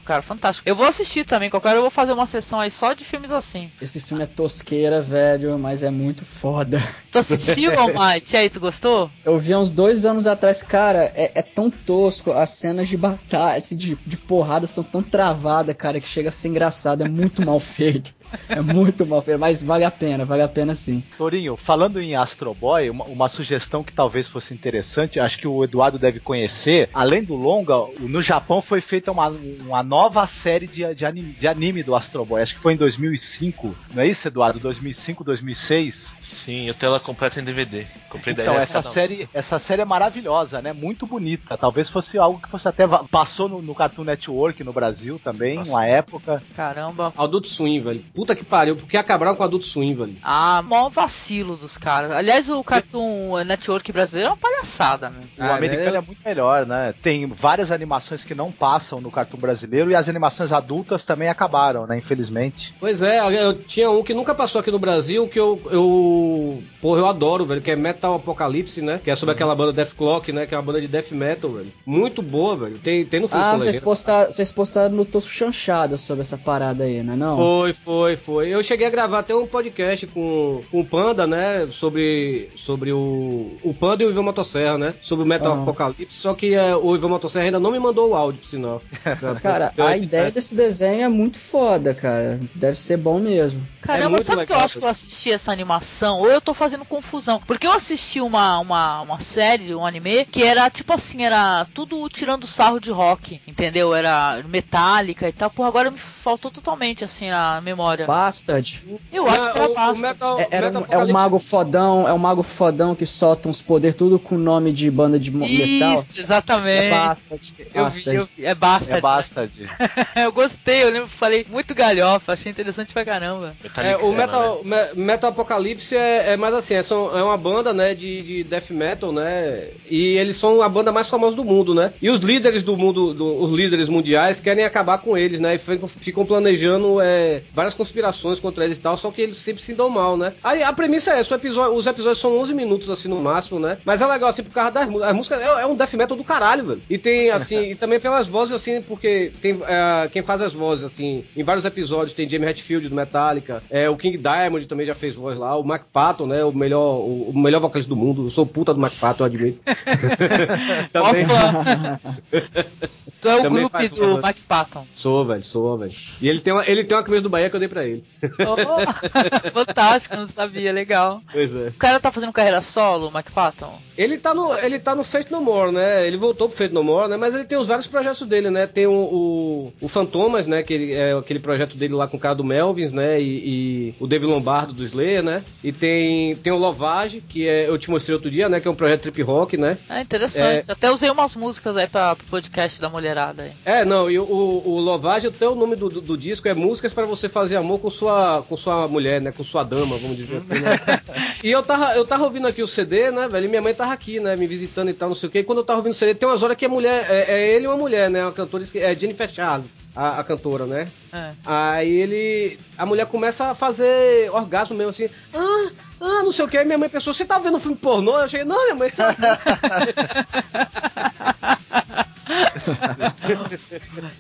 cara, fantástico. Eu vou assistir também, qualquer hora eu vou fazer uma sessão aí só de filmes assim. Esse filme é tosqueira, velho, mas é muito foda. Tu assistiu, Almighty? E aí, tu gostou? Eu vi há uns dois anos atrás, cara, é, é tão tosco, as cenas de batalha, de, de porrada são tão travadas, cara, que chega a ser engraçado, é muito mal feito. É muito mal feito, mas vale a pena, vale a pena sim. Torinho, falando em Astro Boy, uma, uma sugestão que talvez fosse interessante, acho que o Eduardo deve conhecer. Além do longa, no Japão foi feita uma, uma nova série de, de, anime, de anime do Astro Boy. Acho que foi em 2005, não é isso, Eduardo? 2005, 2006. Sim, eu tenho ela completa em DVD. Comprei Então, essa não. série, essa série é maravilhosa, né? Muito bonita. Talvez fosse algo que fosse até passou no, no Cartoon Network no Brasil também, Nossa. uma época. Caramba. Adulto Swim, velho. Puta que pariu, porque acabaram com Adulto Swim, velho. Ah, mó vacilo dos caras. Aliás, o Cartoon Network brasileiro é uma palhaçada, né? O Ah, americano né? é muito melhor, né? Tem várias animações que não passam no Cartoon brasileiro e as animações adultas também acabaram, né? Infelizmente. Pois é, eu tinha um que nunca passou aqui no Brasil, que eu, eu. Porra, eu adoro, velho, que é Metal Apocalipse, né? Que é sobre aquela banda Death Clock, né? Que é uma banda de death metal, velho. Muito boa, velho. Tem, tem no filme Ah, vocês postaram, vocês postaram no Tosco Chanchada sobre essa parada aí, não é não? Foi, foi, foi. Eu cheguei a gravar até um podcast com, com o Panda, né? Sobre, sobre o, o Panda e o Ivan Motosserra, né? Sobre o Metal Aham. Apocalipse. Só que é, o Ivan Motosserra ainda não me mandou o áudio, por sinal. Cara, a ideia desse desenho é muito foda, cara. Deve ser bom mesmo. Caramba, muito sabe que eu legal, acho que eu assisti essa animação? Ou eu tô fazendo confusão? Porque eu assisti uma, uma, uma série, um anime, que era tipo assim, era tudo tirando sarro de rock, entendeu? Era metálica e tal. Porra, agora me faltou totalmente assim a memória. Bastard. Eu acho que era o, o basta. Metal, É, era Metal um, é um mago fodão, é um mago fodão que solta uns poderes tudo com nome de banda de mo- metal. Isso, exatamente. É Bastard. Eu vi, Bastard. eu vi. É basta. É Bastard. eu gostei, eu lembro, falei muito galhofa, achei interessante pra caramba. É, o Metal, né? Me- Metal Apocalipse é, é mais assim, é, são- é uma banda, né, de, de death metal, né, e eles são a banda mais famosa do mundo, né, e os líderes do mundo, do- os líderes mundiais querem acabar com eles, né, e ficam, ficam planejando é, várias conspirações contra eles e tal, só que eles sempre se dão mal, né. Aí a premissa é essa, o episódio- os episódios são 11 minutos, assim, no máximo, né, mas é legal, assim, por causa das músicas, as músicas é, é um death metal do caralho, velho, e tem, assim, e também pelas vozes, assim, porque tem é, quem faz as vozes, assim, em vários episódios, tem Jamie Hatfield do Metallica, é, o King Diamond também já fez voz lá, o Mike Patton, né, o melhor, o, o melhor vocalista do mundo, eu sou puta do Mike Patton, eu admito. também, tu é o Também grupo do. Mike Patton. sou, velho, sou, velho. E ele tem, uma, ele tem uma camisa do Bahia que eu dei pra ele. Oh, fantástico, não sabia, legal. Pois é. O cara tá fazendo carreira solo, o Mike Patton? Ele tá no, ele tá no Fate No More, né? Ele voltou pro Fate No More, né? Mas ele tem os vários projetos dele, né? Tem o, o, o Fantomas, né? Que é aquele projeto dele lá com o cara do Melvins, né? E, e o David Lombardo do Slayer, né? E tem, tem o Lovage, que é, eu te mostrei outro dia, né? Que é um projeto trip rock, né? É interessante. Até usei umas músicas aí pra, pro podcast da mulherada aí. É, não, e o, o Lovage, até o nome do, do, do disco é Músicas para você fazer amor com sua, com sua mulher, né? Com sua dama, vamos dizer assim, né? e eu tava, eu tava ouvindo aqui o CD, né, velho? E minha mãe tava aqui, né? Me visitando e tal, não sei o quê. E quando eu tava ouvindo o CD, tem umas horas que a mulher, é, é ele e uma mulher, né? Uma cantora, é Jennifer Charles, a, a cantora, né? É. Aí ele. A mulher começa a fazer orgasmo mesmo assim. Ah, ah, não sei o que. Aí minha mãe pensou, você tá vendo um filme pornô? Eu cheguei, não, minha mãe, isso é uma música."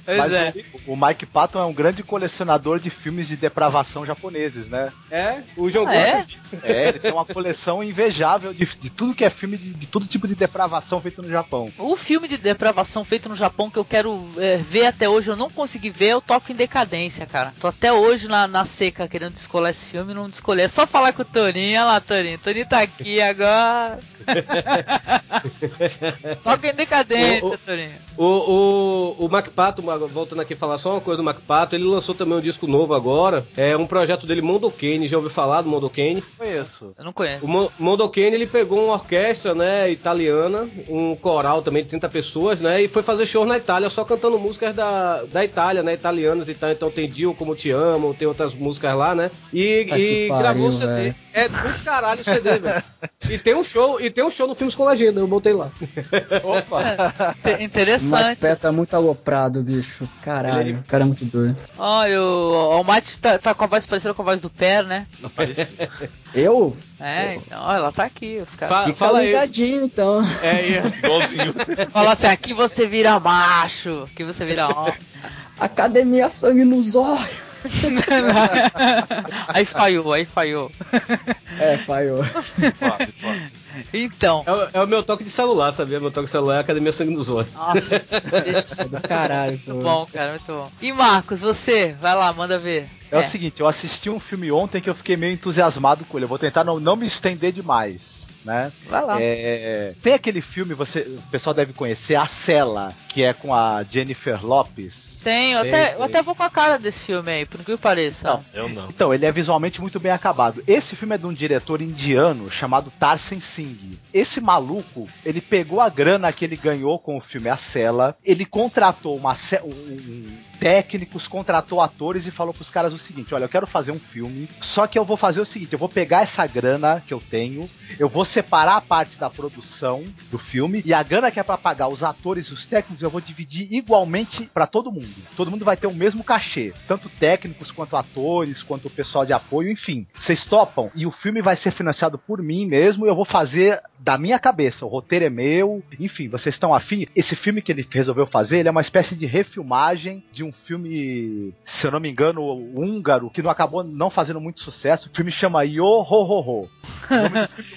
Pois Mas é. o, o Mike Patton é um grande colecionador de filmes de depravação japoneses, né? É, o João Ah, é? É, ele tem uma coleção invejável de, de tudo que é filme de, de todo tipo de depravação feito no Japão. O filme de depravação feito no Japão que eu quero é, ver até hoje, eu não consegui ver, é o Toque em Decadência, cara. Tô até hoje na, na seca querendo descolar esse filme e não descolei. É só falar com o Toninho, olha lá, Toninho. Toninho tá aqui agora. Toque em Decadência, O- o- Toninho. O, o, o Mac Pato, uma- voltando aqui a falar só uma coisa do Mac Pato, ele lançou também um disco novo agora. É um projeto dele, Mondokane. Já ouviu falar do Mondokane? Conheço. Eu não conheço. O Mo- Mondokane, ele pegou uma orquestra, né, italiana, um coral também de 30 pessoas, né, e foi fazer show na Itália só cantando músicas da, da Itália, né, italianas e tal. Então tem Dio Como Te Amo, tem outras músicas lá, né, e, Tá e pariu, gravou o CD. velho. É do caralho o CD, velho. E tem um show, e tem um show no Filmes com Legenda, eu botei lá. Opa! O Mike Interessante. Patton tá muito aloprado, bicho. Caralho, o cara é muito doido. Olha, o, o Mate tá, tá com a voz parecida com a voz do Per, né? Não parece. Eu? É, então, ó, ela tá aqui, os caras. Fa- Fica fala ligadinho, então. É, e- Igualzinho. Fala assim, aqui você vira macho, aqui você vira homem. Academia Sangue nos Olhos. aí falhou, aí falhou. É, falhou. Quase, quase. Então, é, o- é o meu toque de celular, sabia? Meu toque de celular é a Academia Sangue nos Olhos. nossa, isso, É do caralho, pô. muito bom, cara, muito bom. E Marcos, você, vai lá, manda ver. É, o seguinte, eu assisti um filme ontem que eu fiquei meio entusiasmado com ele. Eu vou tentar não, não me estender demais, né? vai lá. É, tem aquele filme, você, o pessoal deve conhecer, A Cela, que é com a Jennifer Lopes. Tem, até, tem. eu até vou com a cara desse filme aí, por que pareça. Não. Eu não. Então, ele é visualmente muito bem acabado. Esse filme é de um diretor indiano chamado Tarsen Singh. Esse maluco, ele pegou a grana que ele ganhou com o filme A Cela, ele contratou uma, um- um- técnicos, contratou atores e falou pros caras o seguinte: olha, eu quero fazer um filme, só que eu vou fazer o seguinte: eu vou pegar essa grana que eu tenho, eu vou separar a parte da produção do filme e a grana que é pra pagar os atores e os técnicos eu vou dividir igualmente pra todo mundo. Todo mundo vai ter o mesmo cachê, tanto técnicos quanto atores, quanto o pessoal de apoio, enfim. Vocês topam e o filme vai ser financiado por mim mesmo eu vou fazer da minha cabeça. O roteiro é meu, enfim, vocês estão afim? Esse filme que ele resolveu fazer, ele é uma espécie de refilmagem de um filme, se eu não me engano, húngaro, que não acabou não fazendo muito sucesso. O filme chama Yo Ho Ho Ho.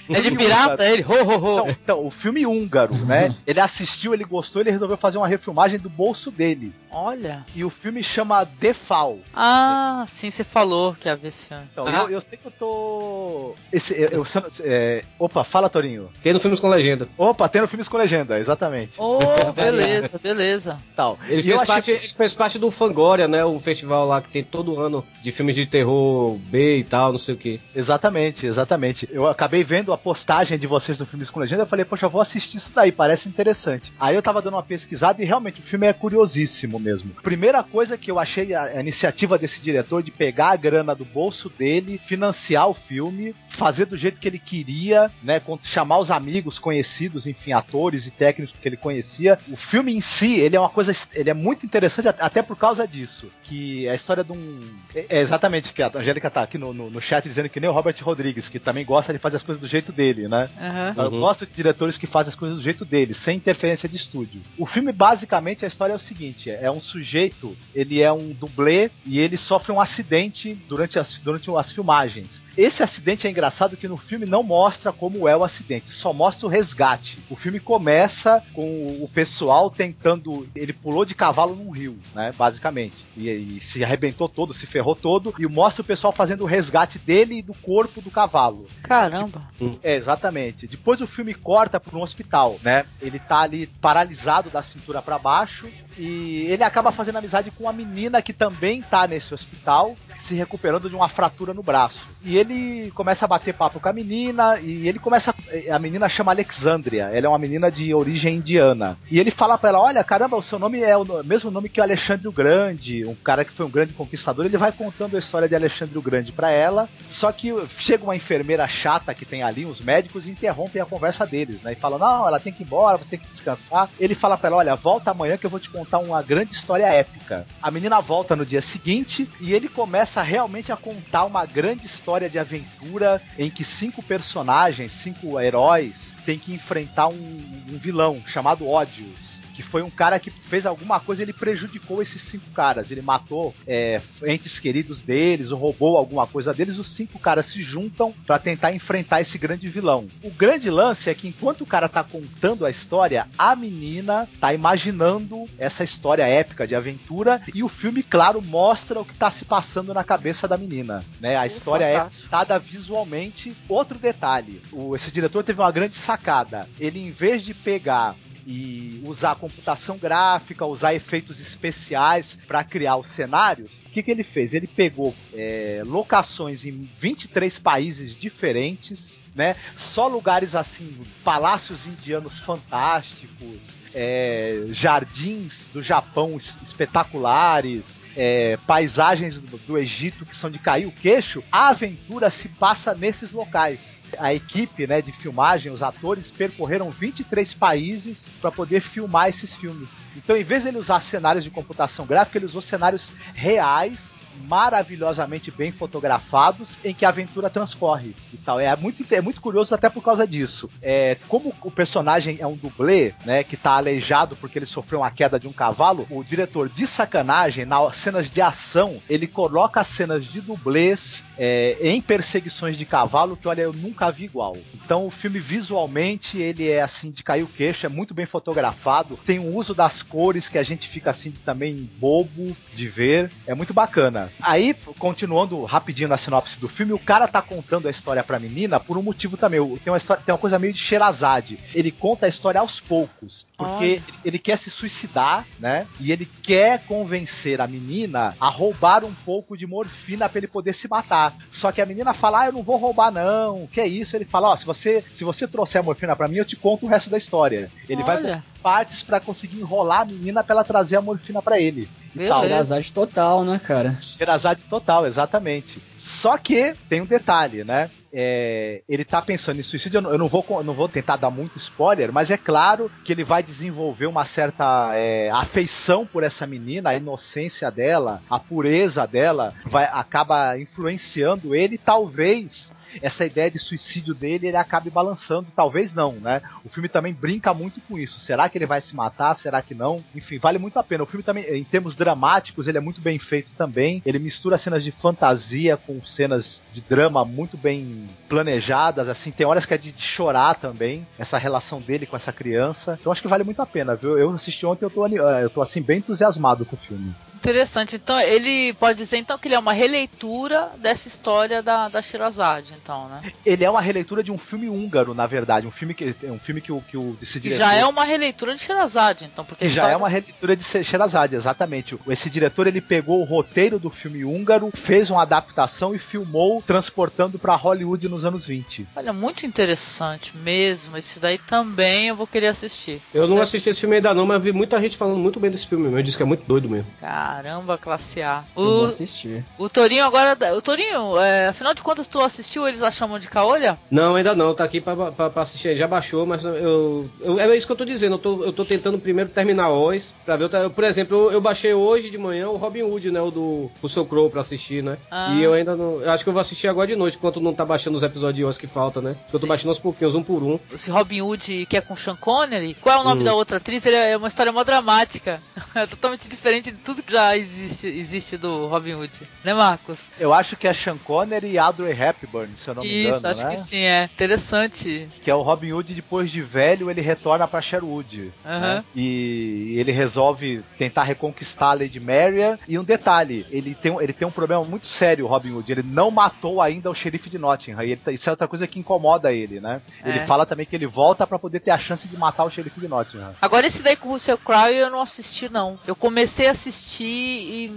É de pirata húngaro. ele? Ho, ho, ho. Não, então, o filme húngaro, né? Ele assistiu, ele gostou, ele resolveu fazer uma refilmagem do bolso dele. Olha. E o filme chama The Fall. Ah, sim, você falou que ia ver esse filme. Então, Ah, eu, eu sei que eu tô. Esse, eu, eu- é, opa, fala, Torinho. Tem no Filmes com Legenda. Opa, tendo filmes com legenda, exatamente. Oh, beleza, beleza. Tal. Ele E fez, achei- parte, ele fez parte do Fangoria, né? Um festival lá que tem todo ano de filmes de terror B e tal, não sei o que. Exatamente, exatamente. Eu acabei vendo a postagem de vocês do Filmes com Legenda eu falei, poxa, eu vou assistir isso daí, parece interessante. Aí eu tava dando uma pesquisada e realmente o filme é curiosíssimo mesmo. Primeira coisa que eu achei a, a iniciativa desse diretor de pegar a grana do bolso dele, financiar o filme, fazer do jeito que ele queria, né, chamar os amigos, conhecidos, enfim, atores e técnicos que ele conhecia. O filme em si, ele é uma coisa, ele é muito interessante at- até por causa disso, que é a história de um é, é exatamente que a Angélica tá aqui no, no, no chat dizendo que nem o Robert Rodrigues, que também gosta de fazer as coisas do jeito dele, né? Aham. Eu Uhum. gosto de diretores que fazem as coisas do jeito deles, sem interferência de estúdio. O filme, basicamente, a história é o seguinte: é um sujeito, ele é um dublê e ele sofre um acidente durante as, durante as filmagens. Esse acidente é engraçado que no filme não mostra como é o acidente, só mostra o resgate. O filme começa com o pessoal tentando. Ele pulou de cavalo num rio, né? Basicamente. E, e se arrebentou todo, se ferrou todo, e mostra o pessoal fazendo o resgate dele e do corpo do cavalo. Caramba. É, exatamente. Depois o filme corta para um hospital, né? Ele tá ali paralisado da cintura para baixo e ele acaba fazendo amizade com uma menina que também tá nesse hospital, se recuperando de uma fratura no braço. E ele começa a bater papo com a menina e ele começa a menina chama Alexandria, ela é uma menina de origem indiana. E ele fala para ela: "Olha, caramba, o seu nome é o mesmo nome que o Alexandre o Grande, um cara que foi um grande conquistador". Ele vai contando a história de Alexandre o Grande para ela, só que chega uma enfermeira chata que tem ali, os médicos interrompem a conversa deles, né? E falam: "Não, ela tem que ir embora, você tem que descansar". Ele fala para ela: "Olha, volta amanhã que eu vou te contar uma grande história épica". A menina volta no dia seguinte e ele começa realmente a contar uma grande história de aventura em que cinco personagens, cinco heróis, têm que enfrentar um, um vilão chamado Ódios. Que foi um cara que fez alguma coisa, ele prejudicou esses cinco caras. Ele matou é, entes queridos deles, ou roubou alguma coisa deles. Os cinco caras se juntam para tentar enfrentar esse grande vilão. O grande lance é que enquanto o cara tá contando a história, a menina tá imaginando essa história épica de aventura e o filme, claro, mostra o que tá se passando na cabeça da menina, né? A história é contada visualmente. Outro detalhe, o, esse diretor teve uma grande sacada. Ele, em vez de pegar e usar computação gráfica, usar efeitos especiais para criar os cenários, o que, que ele fez? Ele pegou é, locações em 23 países diferentes, né? Só lugares assim, palácios indianos fantásticos, é, jardins do Japão espetaculares, é, paisagens do, do, Egito que são de cair o queixo, a aventura se passa nesses locais. A equipe né, de filmagem, os atores, percorreram 23 países para poder filmar esses filmes. Então, em vez de ele usar cenários de computação gráfica, ele usou cenários reais maravilhosamente bem fotografados em que a aventura transcorre e tal. É muito, é muito curioso até por causa disso. É, como o personagem é um dublê, né, que tá aleijado porque ele sofreu uma queda de um cavalo, o diretor de sacanagem, nas cenas de ação, ele coloca as cenas de dublês é, em perseguições de cavalo que, olha, eu nunca vi igual. Então o filme visualmente, ele é assim de cair o queixo, é muito bem fotografado, tem o uso das cores que a gente fica assim também bobo de ver, é muito bacana. Aí, continuando rapidinho na sinopse do filme, o cara tá contando a história pra menina por um motivo também. Tem uma, história, tem uma coisa meio de Sherazade. Ele conta a história aos poucos. Porque ele quer se suicidar, né? E ele quer convencer a menina a roubar um pouco de morfina para ele poder se matar. Só que a menina fala: Ah, eu não vou roubar, não. O que é isso? Ele fala: Ó, oh, se você, se você trouxer a morfina para mim, eu te conto o resto da história. Ele Olha. vai partes para conseguir enrolar a menina para ela trazer a morfina para ele. Xerazade total, né, cara? Xerazade total, exatamente. Só que tem um detalhe, né? É, ele tá pensando em suicídio. Eu não, vou, eu não vou tentar dar muito spoiler, mas é claro que ele vai desenvolver uma certa é, afeição por essa menina, a inocência dela, a pureza dela, vai acaba influenciando ele, talvez essa ideia de suicídio dele ele acabe balançando, talvez não, né? O filme também brinca muito com isso. Será que ele vai se matar? Será que não? Enfim, vale muito a pena. O filme também, em termos dramáticos, ele é muito bem feito também. Ele mistura cenas de fantasia com cenas de drama muito bem planejadas, assim, tem horas que é de, chorar também, essa relação dele com essa criança. Então acho que vale muito a pena, viu? Eu assisti ontem, eu tô, eu tô assim bem entusiasmado com o filme. Interessante. Então, ele pode dizer então que ele é uma releitura dessa história da, da Shirazade, então, né? Ele é uma releitura de um filme húngaro, na verdade. Um filme que, um filme que o, que o esse diretor... já é uma releitura de Shirazade, então. Porque já é uma releitura de Shirazade, exatamente. Esse diretor, ele pegou o roteiro do filme húngaro, fez uma adaptação e filmou transportando para Hollywood nos anos 20. Olha, muito interessante mesmo. Esse daí também eu vou querer assistir. Eu Você... não assisti esse filme ainda não, mas vi muita gente falando muito bem desse filme. Eu disse que é muito doido mesmo. Cara, Caramba, classe A. O, eu vou assistir. O Torinho agora. O Torinho, é, afinal de contas, tu assistiu eles a chamam de caolha? Não, ainda não. Tá aqui pra, pra, pra assistir. Já baixou, mas eu, eu, É isso que eu tô dizendo. Eu tô, eu tô tentando primeiro terminar Oz. Pra ver. Por exemplo, eu, eu, baixei hoje de manhã o Robin Hood, né? O do Russell Crowe pra assistir, né? Ah. E eu ainda não. Eu acho que eu vou assistir agora de noite, enquanto não tá baixando os episódios de Oz que falta, né? Porque eu tô baixando aos pouquinhos, um por um. Esse Robin Hood que é com Sean Connery. Qual é o nome hum. da outra atriz? Ele é uma história mó dramática. É totalmente diferente de tudo que já existe existe do Robin Hood, né, Marcos? Eu acho que é Sean Connery e Audrey Hepburn, se eu não me engano, Isso, acho né? que sim, é. Interessante. Que é o Robin Hood depois de velho, ele retorna pra Sherwood. Uhum. Né? E ele resolve tentar reconquistar a Lady Marian. E um detalhe, ele tem, ele tem um problema muito sério, o Robin Hood. Ele não matou ainda o xerife de Nottingham. E ele, tá, isso é outra coisa que incomoda ele, né? É. Ele fala também que ele volta para poder ter a chance de matar o xerife de Nottingham. Agora esse daí com o Russell Crowe eu não assisti, não. Eu comecei a assistir e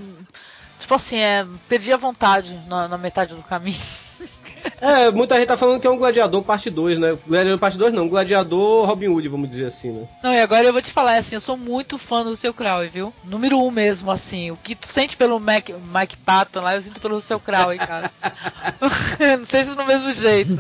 Tipo assim, é, perdi a vontade na, na metade do caminho. É, muita gente tá falando que é um Gladiador parte 2, né? Gladiador parte 2 não, Gladiador Robin Hood, vamos dizer assim, né? Não, e agora eu vou te falar, assim, eu sou muito fã do Russell Crowe, viu? Número 1 um mesmo, assim. O que tu sente pelo Mac, Mike Patton lá, eu sinto pelo Russell Crowe, cara. não sei se é do mesmo jeito.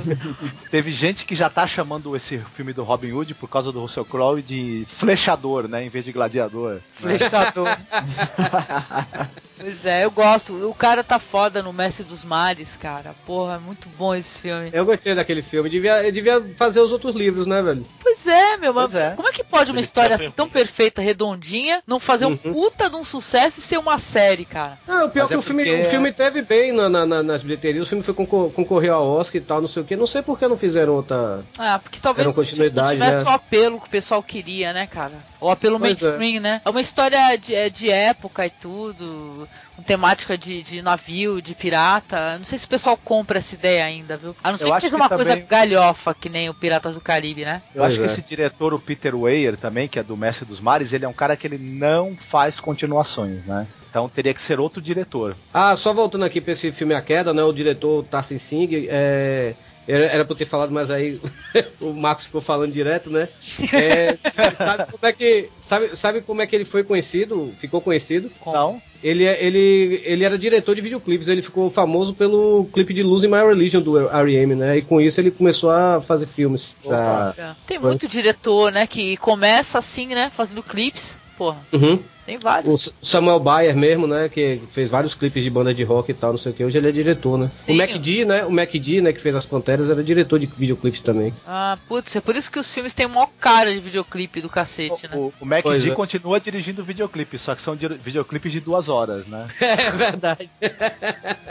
Teve gente que já tá chamando esse filme do Robin Hood por causa do Russell Crowe de flechador, né? Em vez de gladiador. Flechador. pois é, eu gosto. O cara tá foda no Mestre dos Mares, cara. Porra, é muito bom esse filme. Eu gostei daquele filme. Devia, ele devia fazer os outros livros, né, velho? Pois é, meu, mas Pois é. como é que pode uma história assim tão perfeita, redondinha, não fazer um Uhum. puta de um sucesso e ser uma série, cara? Ah, o pior Mas é que é o, filme, porque- o filme teve bem na- na- na- nas bilheterias, o filme foi concor concorreu ao Oscar e tal, não sei o que. Não sei por que não fizeram outra. Ah, porque talvez não tivesse né? o apelo que o pessoal queria, né, cara? O apelo Pois mainstream, né? É uma história de, é de época e tudo, com temática de, de navio, de pirata. Não sei se o pessoal compra essa ideia ainda, viu? A não ser Eu que acho seja que uma coisa também- galhofa, que nem o Piratas do Caribe, né? Eu acho Pois que é. esse diretor, o Peter Weir, também, que é do Mestre dos Mares, ele é um cara que ele não faz continuações, né? Então teria que ser outro diretor. Ah, só voltando aqui pra esse filme A Queda, né? O diretor Tarsin Singh, é. Era, era pra eu ter falado, mas aí o Marcos ficou falando direto, né? É, sabe, como é que, sabe, sabe como é que ele foi conhecido? Ficou conhecido? Não? Ele, ele, ele era diretor de videoclipes, ele ficou famoso pelo clipe de Losing My Religion do R.E.M., né? E com isso ele começou a fazer filmes. pra-. Tem muito diretor, né, que começa assim, né, fazendo clipes. Porra, Uhum. Tem O vários. S- Samuel Bayer mesmo, né? Que fez vários clipes de banda de rock e tal, não sei o que. Hoje ele é diretor, né? Sim. O MacD, né? O MacD, né? Que fez as Panteras, era diretor de videoclipes também. Ah, putz, é por isso que os filmes têm maior cara de videoclipe do cacete, né? O, o Mac Pois D é. continua dirigindo videoclipes, só que são videoclipes de duas horas, né? É verdade.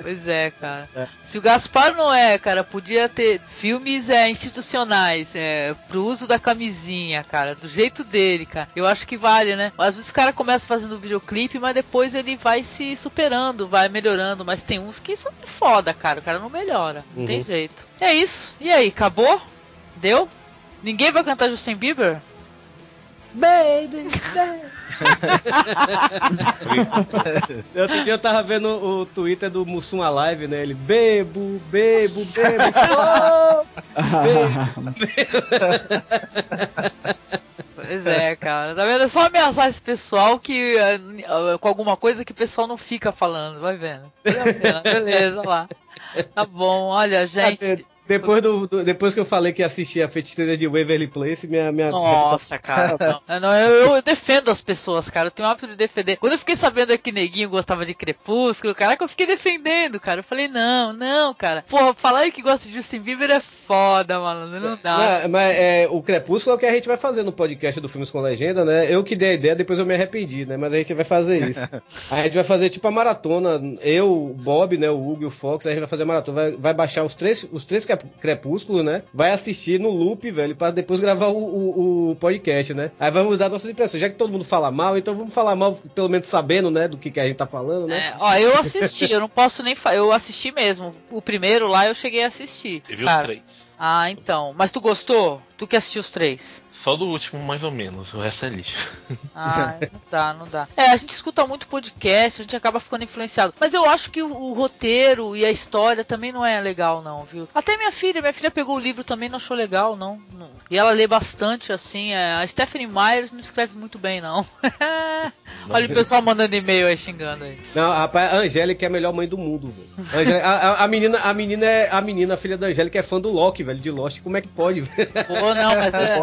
Pois é, cara. É. Se o Gaspar não é, cara, podia ter filmes é, institucionais, é, pro uso da camisinha, cara, do jeito dele, cara. Eu acho que vale, né? Às vezes o cara começa fazendo videoclipe, mas depois ele vai se superando, vai melhorando. Mas tem uns que são foda, cara. O cara não melhora. Não tem Uhum. jeito. É isso. E aí, acabou? Deu? Ninguém vai cantar Justin Bieber? Baby, Outro dia eu tava vendo o Twitter do Mussum Alive, né? Ele bebo, bebo, bebo, só. Pois é, cara. Tá vendo? É só ameaçar esse pessoal que eh, com alguma coisa que o pessoal não fica falando, vai vendo. Vale a pena, Beleza, lá. Tá bom, olha, gente. Depois, do, do- depois que eu falei que assisti a feiticeira de Waverly Place, minha. minha Nossa, cara. Não, não, eu, eu defendo as pessoas, cara. Eu tenho o hábito de defender. Quando eu fiquei sabendo que Neguinho gostava de Crepúsculo, caraca, eu fiquei defendendo, cara. Eu falei, não, não, cara. Porra, falar que gosta de Justin Bieber é foda, mano. Não dá. Não, mas é, o Crepúsculo é o que a gente vai fazer no podcast do Filmes com Legenda, né? Eu que dei a ideia, depois eu me arrependi, né? Mas a gente vai fazer isso. a gente vai fazer tipo a maratona. Eu, o Bob, né? O Hugo e o Fox, a gente vai fazer a maratona. Vai, vai baixar os três, os três Crep- Crepúsculos, né? Vai assistir no loop, velho, pra depois gravar o, o- o podcast, né? Aí vamos dar nossas impressões. Já que todo mundo fala mal, então vamos falar mal, pelo menos sabendo, né? Do que, que a gente tá falando, né? É, ó, eu assisti, eu não posso nem falar. Eu assisti mesmo. O primeiro lá eu cheguei a assistir. Eu vi os três. Ah, então. Mas tu gostou? Tu que assistiu os três? Só do último, mais ou menos. O resto é lixo. Ah, não dá, não dá. É, a gente escuta muito podcast, a gente acaba ficando influenciado. Mas eu acho que o, o roteiro e a história também não é legal, não, viu? Até minha filha, minha filha pegou o livro também não achou legal, não. Não. E ela lê bastante, assim. é, A Stephanie Myers não escreve muito bem, não. Olha o pessoal mandando e-mail aí xingando aí. Não, rapaz, a Angélica é a melhor mãe do mundo, velho. A, Angélica- a- a- a menina, a menina é a menina, a filha da Angélica é fã do Loki, velho, de Lost. Como é que pode, velho? Pô, não, mas é,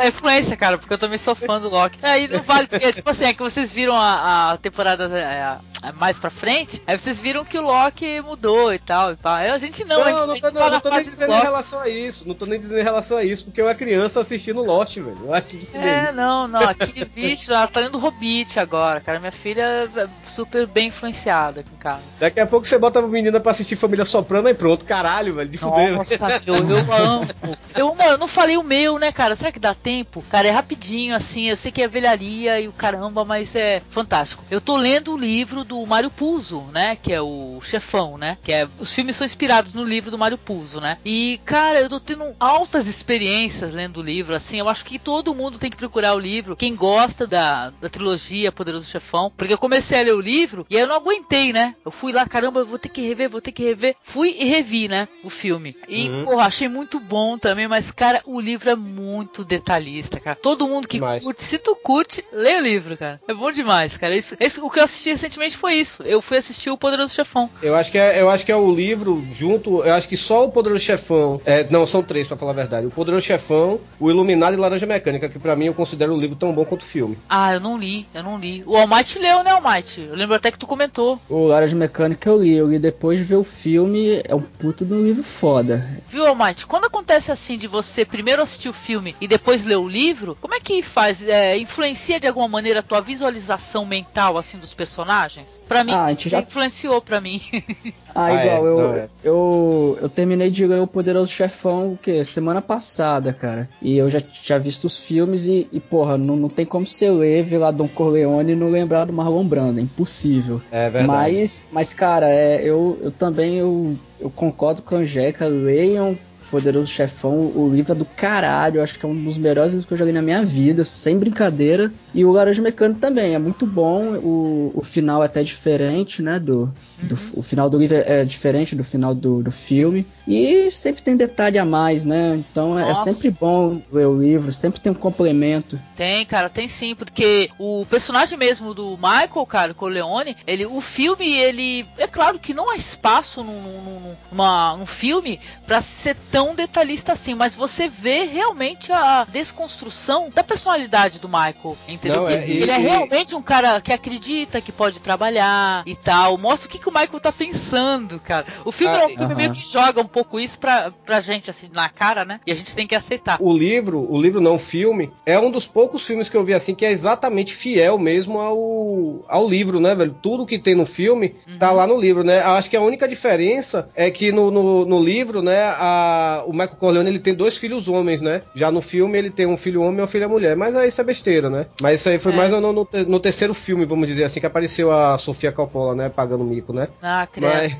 é, é influência, cara, porque eu também sou fã do Loki. Aí não vale, porque, tipo assim, é que vocês viram a, a temporada é, a- a mais pra frente, aí vocês viram que o Loki mudou e tal. E pá. A gente não, a gente, não, a não, gente tô, não, na não tô nem dizendo em Loki. relação a isso. Não tô nem dizendo em relação a isso, porque eu era criança assistindo Lost, velho. Eu acho que É, isso. não, não, aquele bicho, ela tá lendo Hobbit agora, cara. Minha filha é super bem influenciada com cara. Daqui a pouco você bota a menina pra assistir Família Soprano e pronto, caralho, velho, de fuder. Nossa, meu, eu amo. Eu amo, eu não falei o meu, né, cara? Será que dá tempo? Cara, é rapidinho, assim. Eu sei que é velharia e o caramba, mas é fantástico. Eu tô lendo o livro do Mário Puzo, né? Que é o chefão, né? Que é. Os filmes são inspirados no livro do Mário Puzo, né? E, cara, eu tô tendo altas experiências lendo o livro, assim. Eu acho que todo mundo tem que procurar o livro. Quem gosta da, da trilogia Poderoso Chefão. Porque eu comecei a ler o livro e aí eu não aguentei, né? Eu fui lá, caramba, eu vou ter que rever, vou ter que rever. Fui e revi, né? O filme. E, Uhum. porra, achei achei muito bom também, mas, cara, o livro é muito detalhista, cara. Todo mundo que Demais. curte, se tu curte, lê o livro, cara. É bom demais, cara. Isso, isso- o que eu assisti recentemente foi isso. Eu fui assistir o Poderoso Chefão. Eu acho que é, eu acho que é o livro junto. Eu acho que só o Poderoso Chefão. É, não, são três pra falar a verdade. O Poderoso Chefão, o Iluminado e Laranja Mecânica, que pra mim eu considero o livro tão bom quanto o filme. Ah, eu não li, eu não li. O Almighty leu, né, Almighty? Eu lembro até que tu comentou. O Laranja Mecânica eu li, eu li depois de ver o filme, é um puto de um livro foda. Viu, Almighty? Quando acontece assim de você primeiro assistir o filme e depois ler o livro, como é que faz? É, influencia de alguma maneira a tua visualização mental, assim, dos personagens? Pra mim, Ah, já- influenciou pra mim. Ah, Ah, igual, é, eu, é. eu, eu terminei de ler o Poderoso Chefão, o quê? Semana passada, cara. E eu já tinha visto os filmes e, e porra, não, não tem como você ler, ver lá Don Corleone e não lembrar do Marlon Brando, é impossível. É verdade. Mas, mas cara, é, eu, eu também eu, eu concordo com a Angélica, leiam Poderoso Chefão, o livro é do caralho, acho que é um dos melhores livros que eu joguei na minha vida, sem brincadeira. E o Laranja Mecânico também, é muito bom, o, o final é até diferente, né, do, do- o final do livro é diferente do final do, do filme. E sempre tem detalhe a mais, né, então é, é sempre bom ler o livro, sempre tem um complemento. Tem, cara, tem sim, porque o personagem mesmo do Michael, cara, o Corleone, ele, o filme, ele. É claro que não há espaço num, num, numa, num filme pra ser tão detalhista assim, mas você vê realmente a desconstrução da personalidade do Michael, entendeu? Não, é, e- ele é realmente um cara que acredita que pode trabalhar e tal. Mostra o que, que o Michael tá pensando, cara. O filme Ah, é um filme aham. meio que joga um pouco isso pra, pra gente, assim, na cara, né? E a gente tem que aceitar. O livro, o livro não, o filme, é um dos poucos filmes que eu vi assim que é exatamente fiel mesmo ao, ao livro, né, velho? Tudo que tem no filme tá lá no livro, né? Acho que a única diferença é que no, no, no livro, né, a, o Michael Corleone ele tem dois filhos homens, né? Já no filme ele tem um filho homem e uma filha mulher, mas aí isso é besteira, né? Mas isso aí foi É. mais no, no, no terceiro filme, vamos dizer assim, que apareceu a Sofia Coppola, né, pagando mico, né? Ah, credo. Mas,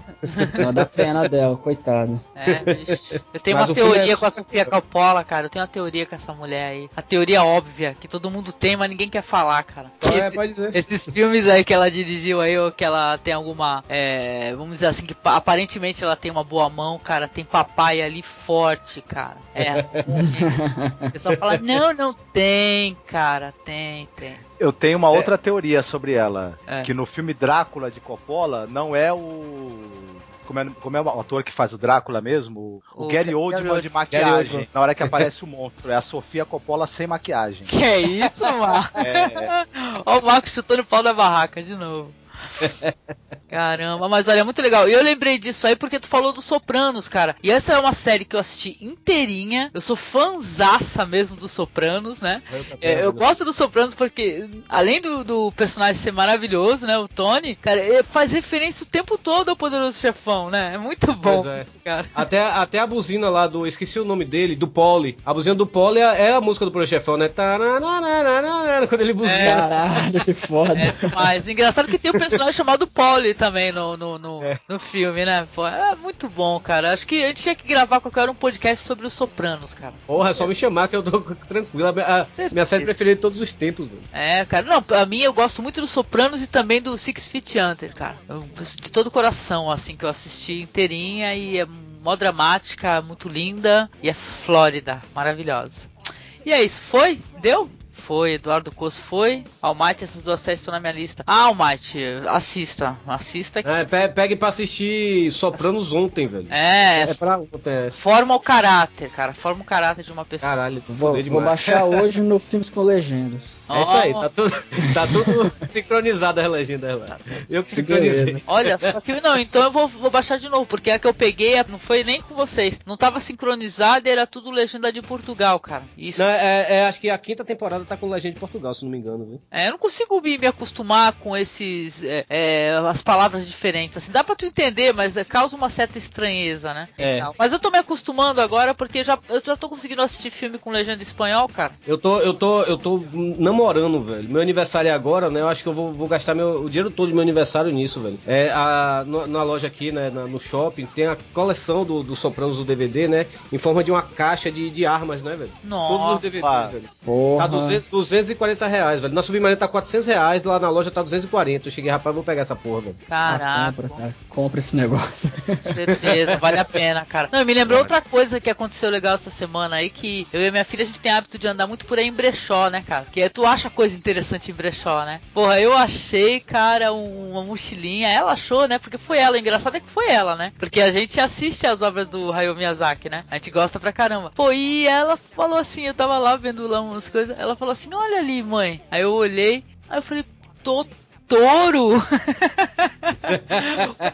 Não dá pena dela, coitado. É, bicho. Eu tenho Mas uma filme teoria é- com a Sofia Coppola, cara. Eu tenho uma teoria com essa mulher aí. A teoria óbvia, que todo mundo tem, mas ninguém quer falar, cara. Que é, esse- pode dizer. esses filmes aí que ela dirigiu aí, ou que ela tem alguma. é, vamos dizer assim, que pa- aparentemente ela tem uma boa mão, cara. Tem papai ali forte, cara. É. o pessoal fala, não, não tem, cara. Tem, tem. Eu tenho uma outra teoria sobre ela. É. Que no filme Drácula de Coppola não é o. Como é, como é o ator que faz o Drácula mesmo? O, O Gary Oldman de maquiagem. Na hora que aparece o monstro. É a Sofia Coppola sem maquiagem. Que é isso, mano? É, Ó o Marcos chutando o pau da barraca de novo. Caramba, mas olha, é muito legal. E eu lembrei disso aí porque tu falou dos Sopranos, cara. E essa é uma série que eu assisti inteirinha. Eu sou fãzaça mesmo dos Sopranos, né? É, eu gosto dos Sopranos porque, além do, do personagem ser maravilhoso, né? O Tony, cara, ele faz referência o tempo todo ao Poderoso Chefão, né? É muito bom, Pois é. cara. Até, até a buzina lá do. Esqueci o nome dele, do Poli. A buzina do Poli é, é a música do Pro Chefão, né? Quando ele buzina. Caralho, que foda. É demais. Engraçado que tem um personagem chamado Polly também no, no, no, É. no filme, né? Pô, é muito bom, cara. Acho que a gente tinha que gravar qualquer hora um podcast sobre os Sopranos, cara. Porra, é só me chamar que eu tô tranquilo. A minha- a minha série preferida de todos os tempos, velho. É, cara. Não, pra mim eu gosto muito dos Sopranos e também do Six Feet Under, cara. Eu- de todo o coração, assim, que eu assisti inteirinha e é mó dramática, muito linda e é Flórida, maravilhosa. E é isso, foi? Deu? Foi, Eduardo Coço foi. Almighty, essas duas séries estão na minha lista. Ah, Almighty, assista. Assista que É, pe- pegue pra assistir Sopranos ontem, velho. É, É pra ontem, é. forma o caráter, cara. Forma o caráter de uma pessoa. Caralho, Vou, vou baixar hoje no Filmes com Legendas. É isso aí, tá tudo, tá tudo sincronizado a legenda. lá. Eu que sincronizei. Olha, só que não, então eu vou, vou baixar de novo, porque a que eu peguei não foi nem com vocês. Não tava sincronizada, era tudo legenda de Portugal, cara. Isso. Não, é, é, acho que a quinta temporada tá com legenda de Portugal, se não me engano, viu? É, eu não consigo me, me acostumar com esses. é, é, as palavras diferentes. Assim, dá pra tu entender, mas é, causa uma certa estranheza, né? É. E tal. Mas eu tô me acostumando agora porque já, eu já tô conseguindo assistir filme com legenda em espanhol, cara. Eu tô, eu tô, eu tô namorando, velho. Meu aniversário é agora, né? Eu acho que eu vou, vou gastar meu, o dinheiro todo do meu aniversário nisso, velho. É, a, no- na loja aqui, né? na- no shopping, tem a coleção do, do Sopranos do DVD, né? Em forma de uma caixa de, de armas, né, velho? Todos Nossa. os DVDs, velho. Porra. Tá 200, 240 reais, velho. Na Submarina tá 400 reais, lá na loja tá 240. Eu cheguei, rapaz, vou pegar essa porra, velho. Ah, Caraca. compra, cara. Compra esse negócio. Com certeza, vale a pena, cara. Não, me lembrou outra coisa que aconteceu legal essa semana aí, que eu e minha filha, a gente tem hábito de andar muito por aí em brechó, né, cara? Que é, tu acha coisa interessante em brechó, né? Porra, eu achei, cara, um- uma mochilinha, ela achou, né? Porque foi ela, o engraçado é que foi ela, né? Porque a gente assiste as obras do Hayao Miyazaki, né? A gente gosta pra caramba. Pô, e ela falou assim, eu tava lá vendo lá umas coisas, ela falou assim, olha ali, mãe. Aí eu olhei, aí eu falei, Totoro!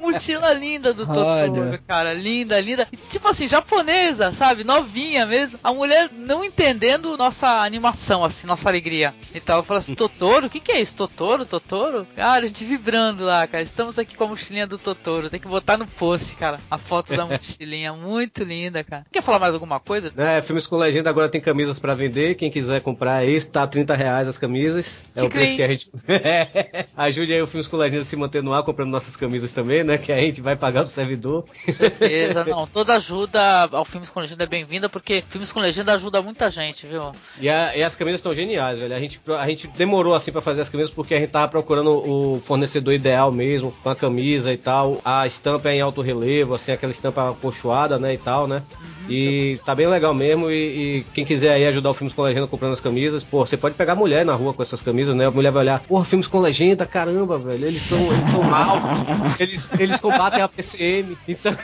Mochila linda do Totoro, Olha. cara. Linda, linda. Tipo assim, japonesa, sabe? Novinha mesmo. A mulher não entendendo nossa animação, assim, nossa alegria. Então eu falo assim, Totoro? O que, que é isso? Totoro? Totoro? Cara, a gente vibrando lá, cara. Estamos aqui com a mochilinha do Totoro. Tem que botar no post, cara. A foto da mochilinha. Muito linda, cara. Quer falar mais alguma coisa? É, filmes com legenda agora tem camisas pra vender. Quem quiser comprar esse, tá 30 reais as camisas. É o Fica preço aí. que a gente. Ajude aí o Filmes com Legenda a se manter no ar comprando nossas camisas também, né? Que a gente vai pagar pro servidor. Com certeza, não. Toda ajuda ao Filmes com Legenda é bem-vinda, porque Filmes com Legenda ajuda muita gente, viu? E, a- e as camisas estão geniais, velho. A gente, a gente demorou assim pra fazer as camisas porque a gente tava procurando o fornecedor ideal mesmo, com a camisa e tal. A estampa é em alto relevo, assim, aquela estampa pochoada, né, e tal, né? E tá bem legal mesmo. E, e quem quiser aí ajudar o Filmes com Legenda comprando as camisas, pô, você pode pegar mulher na rua com essas camisas, né? A mulher vai olhar, porra, Filmes com Legenda, caramba, velho. Eles são, eles são maus, eles, eles combatem a PCM. Então.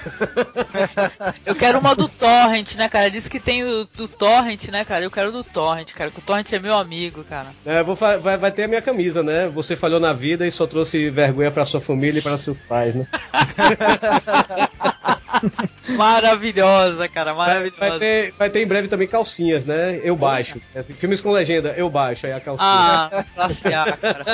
Eu quero uma do Torrent, né, cara? Diz que tem do, do Torrent, né, cara? Eu quero do Torrent, cara. Que o Torrent é meu amigo, cara. É, vou vai, vai ter a minha camisa, né? Você falhou na vida e só trouxe vergonha pra sua família e para seus pais, né? Maravilhosa, cara. Vai, Maravilhosa. vai ter, vai ter em breve também calcinhas, né? Eu baixo. Assim, filmes com legenda, eu baixo, aí a calcinha. Ah, classe A, cara.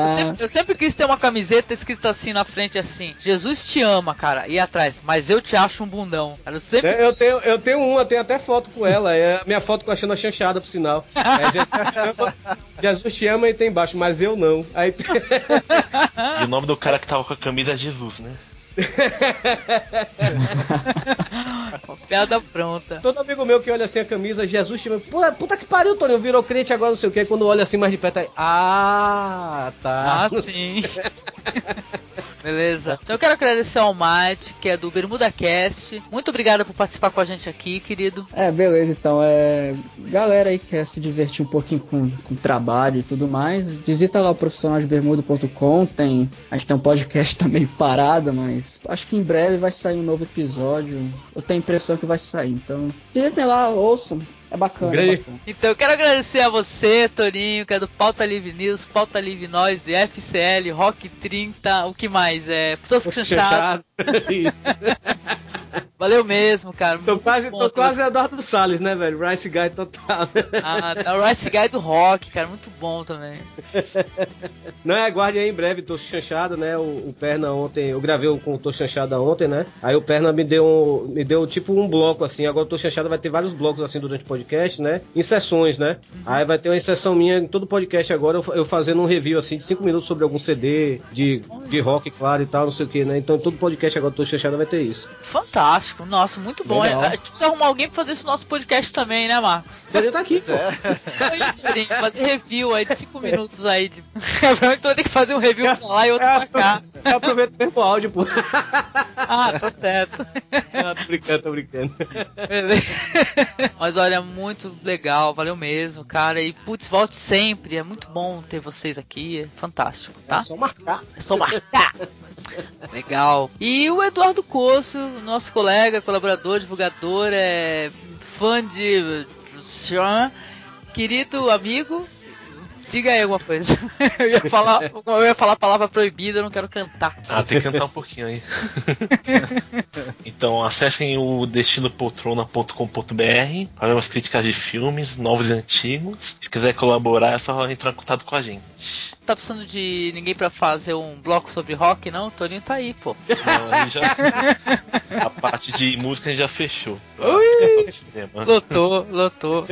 Eu, eu sempre, eu sempre quis ter uma camiseta escrita assim na frente, assim: Jesus te ama, cara. E atrás, mas eu te acho um bundão. Cara, eu sempre. É, Eu tenho, eu tenho uma, tenho até foto com ela. É a minha foto com a Xana chanchada, por sinal. É, Jesus, te ama, Jesus te ama e tem embaixo, mas eu não. Aí tem- E o nome do cara que tava com a camisa é Jesus, né? Piada pronta. todo amigo meu que olha assim a camisa, Jesus. Pô, puta que pariu, Tony, virou crente agora, não sei o que. Quando olha assim mais de perto, aí. Ah, tá. Ah, sim. Beleza. Então eu quero agradecer ao Mate, que é do Bermuda Cast. Muito obrigado por participar com a gente aqui, querido. É, beleza, então, é... Galera aí que quer se divertir um pouquinho com, com trabalho e tudo mais, visita lá o profissionalsbermudo.com, tem... A gente tem um podcast também parado, mas acho que em breve vai sair um novo episódio. Eu tenho a impressão que vai sair, então... Visitem lá, ouçam, é bacana, é Grande. bacana. Então eu quero agradecer a você, Torinho, que é do Pauta Livre News, Pauta Livre Nós, FCL, Rock 30, o que mais? É, Pessoas que chancharam. Isso. Valeu mesmo, cara. Tô Muito quase, bom tô quase Eduardo Salles, né, velho? Rice Guy total. Ah, tá o Rice Guy do Rock, cara, muito bom também. Não é, aguarde aí em breve, tô chanchado, né? O, o Perna ontem, eu gravei com o Tô Chanchada ontem, né? Aí o Perna me deu, me deu tipo um bloco assim. Agora o Tô Chanchada vai ter vários blocos assim durante o podcast, né? Em sessões, né? Aí vai ter uma inserção minha em todo podcast agora, eu, eu fazendo um review assim de 5 minutos sobre algum CD de, de rock, claro e tal, não sei o que, né? Então todo podcast agora do Tô Chanchada vai ter isso. Fantástico, nossa, muito bom. Legal. A gente precisa arrumar alguém pra fazer esse nosso podcast também, né, Marcos? Ele tá aqui, pô. Aí, Torinho, fazer review aí de 5 minutos aí. De... Ter que fazer um review pra lá e outro pra cá. Eu aproveito o mesmo áudio, pô. Ah, tá certo. Ah, tô brincando, tô brincando. Beleza. Mas olha, muito legal, valeu mesmo, cara. E putz, volte sempre. É muito bom ter vocês aqui. É fantástico, tá? É só marcar. É só marcar. Legal. E o Eduardo Coço, nosso colega, colaborador, divulgador, é fã de Sean, querido amigo. Diga aí alguma coisa. Eu ia falar, eu ia falar a palavra proibida, eu não quero cantar. Ah, tem que cantar um pouquinho aí. então, acessem o destinopoltrona.com.br para ver umas críticas de filmes, novos e antigos. Se quiser colaborar, é só entrar em contato com a gente. Tá precisando de ninguém pra fazer um bloco sobre rock, não? O Toninho tá aí, pô. Não, aí já, a parte de música a gente já fechou. Lotou, lotou.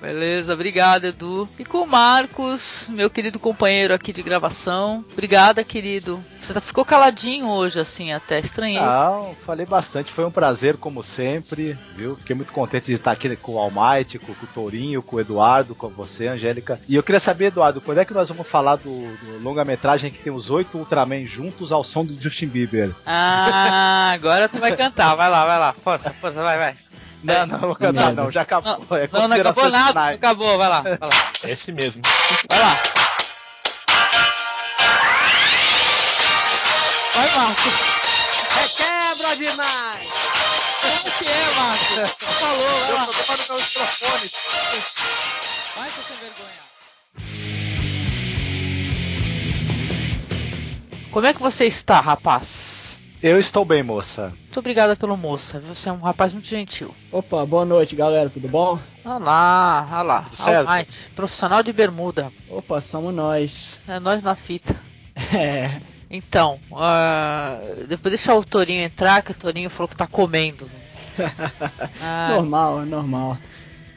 Beleza, obrigado, Edu. E com o Marcos, meu querido companheiro aqui de gravação. Obrigada, querido. Você tá, ficou caladinho hoje, assim, até estranhei. Não, falei bastante, foi um prazer como sempre, viu? Fiquei muito contente de estar aqui com o Almighty, com, com o Tourinho, com o Eduardo, com você, Angélica. E eu queria saber, Eduardo, quando é que nós vamos falar do, do longa-metragem que tem os oito Ultraman juntos ao som do Justin Bieber? Ah, agora tu vai cantar. Vai lá, vai lá. Força, força, vai, vai. Não, não, não, não, não, já acabou. Não, é não, não acabou nada, não acabou, vai lá, vai lá. Esse mesmo. Vai lá. Vai, Marcos. É quebra demais! Como que é, Marcos? Falou, vai lá. Eu tô no microfone. Vai, seu sem vergonha. Como é que você está, rapaz? Eu estou bem, moça. Muito obrigada pelo moça, viu? Você é um rapaz muito gentil. Opa, boa noite, galera, tudo bom? Olha lá, olha lá. Almighty, profissional de bermuda. Opa, somos nós. É nós na fita. É, Então, ah, depois deixa o Torinho entrar, que o Torinho falou que tá comendo. Ah, normal, normal.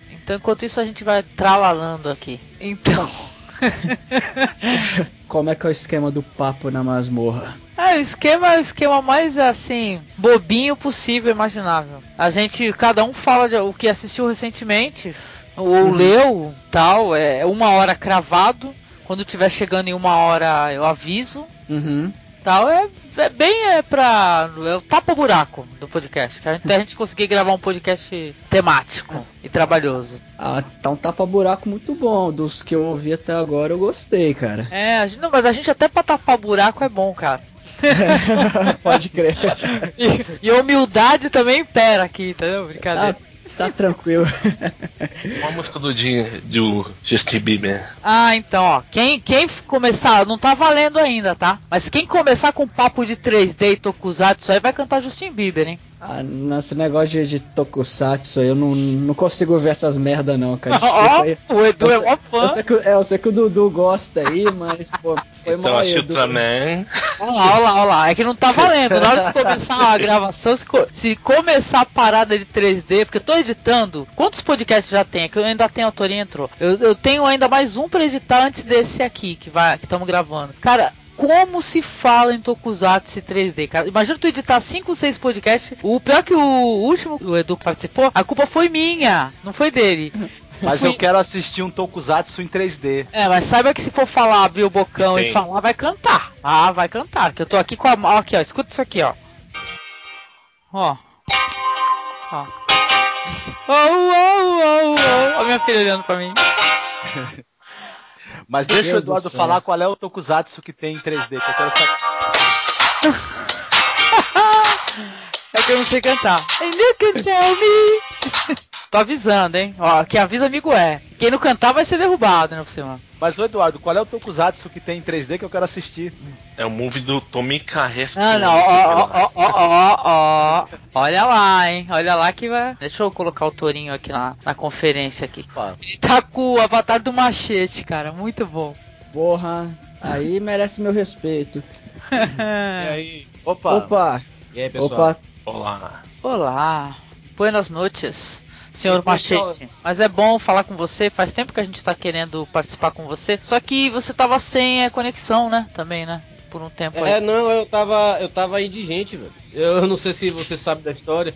então, enquanto isso, a gente vai tralalando aqui. Então. Como é que é o esquema do papo na masmorra? É, o esquema é o esquema mais assim, bobinho possível, imaginável. A gente, cada um fala de o que assistiu recentemente, ou leu, tal, é uma hora cravado. Quando tiver chegando em uma hora eu aviso, Uhum. Tal. É, é bem é pra. É o tapa-buraco do podcast. A gente, até a gente conseguir gravar um podcast temático e trabalhoso. Ah, tá um tapa-buraco muito bom. Dos que eu ouvi até agora, eu gostei, cara. É, gente, não, mas a gente até pra tapar buraco é bom, cara. Pode crer. E, e a humildade também impera aqui, entendeu? Brincadeira. Tá, tá tranquilo. Uma música do dia do Justin Bieber. Ah, então, ó. Quem, quem começar, não tá valendo ainda, tá? Mas quem começar com papo de 3D e Tokusatsu aí vai cantar Justin Bieber, hein? Ah, nesse negócio de, de tokusatsu, eu não, não consigo ver essas merda não, cara. Aí. o Edu Eu é sei- mó Eu fã. sei, que, é, eu sei que o Dudu gosta aí, mas, pô, foi Então, mal Edu. Ultraman. Olha lá, olha lá, olha lá. É que não tá valendo. Na hora de começar a gravação, se, co- se começar a parada de 3D, porque eu tô editando. Quantos podcasts já tem? É que eu ainda tenho autoria entrou. Eu, eu tenho ainda mais um pra editar antes desse aqui que vai que estamos gravando. Cara. Como se fala em Tokusatsu e 3D, cara? Imagina tu editar 5, 6 podcasts. O pior que o último, o Edu participou, a culpa foi minha, não foi dele. Mas eu quero assistir um Tokusatsu em 3D. É, mas saiba que se for falar, abrir o bocão e falar, vai cantar. Ah, vai cantar. Que eu tô aqui com a mão. Aqui, ó. Escuta isso aqui, ó. Ó. Ó. Oh, oh, oh, oh. Ó, minha filha olhando pra mim. Mas deixa Deus o Eduardo falar qual é o Tokusatsu que tem em 3D, que eu quero saber. É que eu não sei cantar. And you can tell me. Tô avisando, hein? Ó, quem avisa amigo é. Quem não cantar vai ser derrubado, né, por cima. Mas, ô Eduardo, qual é o Tokusatsu que tem em 3D que eu quero assistir? É o movie do Tommy Carrasco. Ah, não, ó, ó, ó, ó, ó, ó. Olha lá, hein? Olha lá que vai. Deixa eu colocar o Torinho aqui na, na conferência aqui. Ele tá com o avatar do machete, cara. Muito bom. Porra, aí merece meu respeito. E aí? Opa! Opa, E aí, pessoal? opa, Olá. Olá. Buenas noites, senhor. Machete. Mas é bom falar com você. Faz tempo que a gente tá querendo participar com você. Só que você tava sem a conexão, né? Também, né? Por um tempo É, aí. não, eu tava, eu tava indigente, velho. Eu não sei se você sabe da história.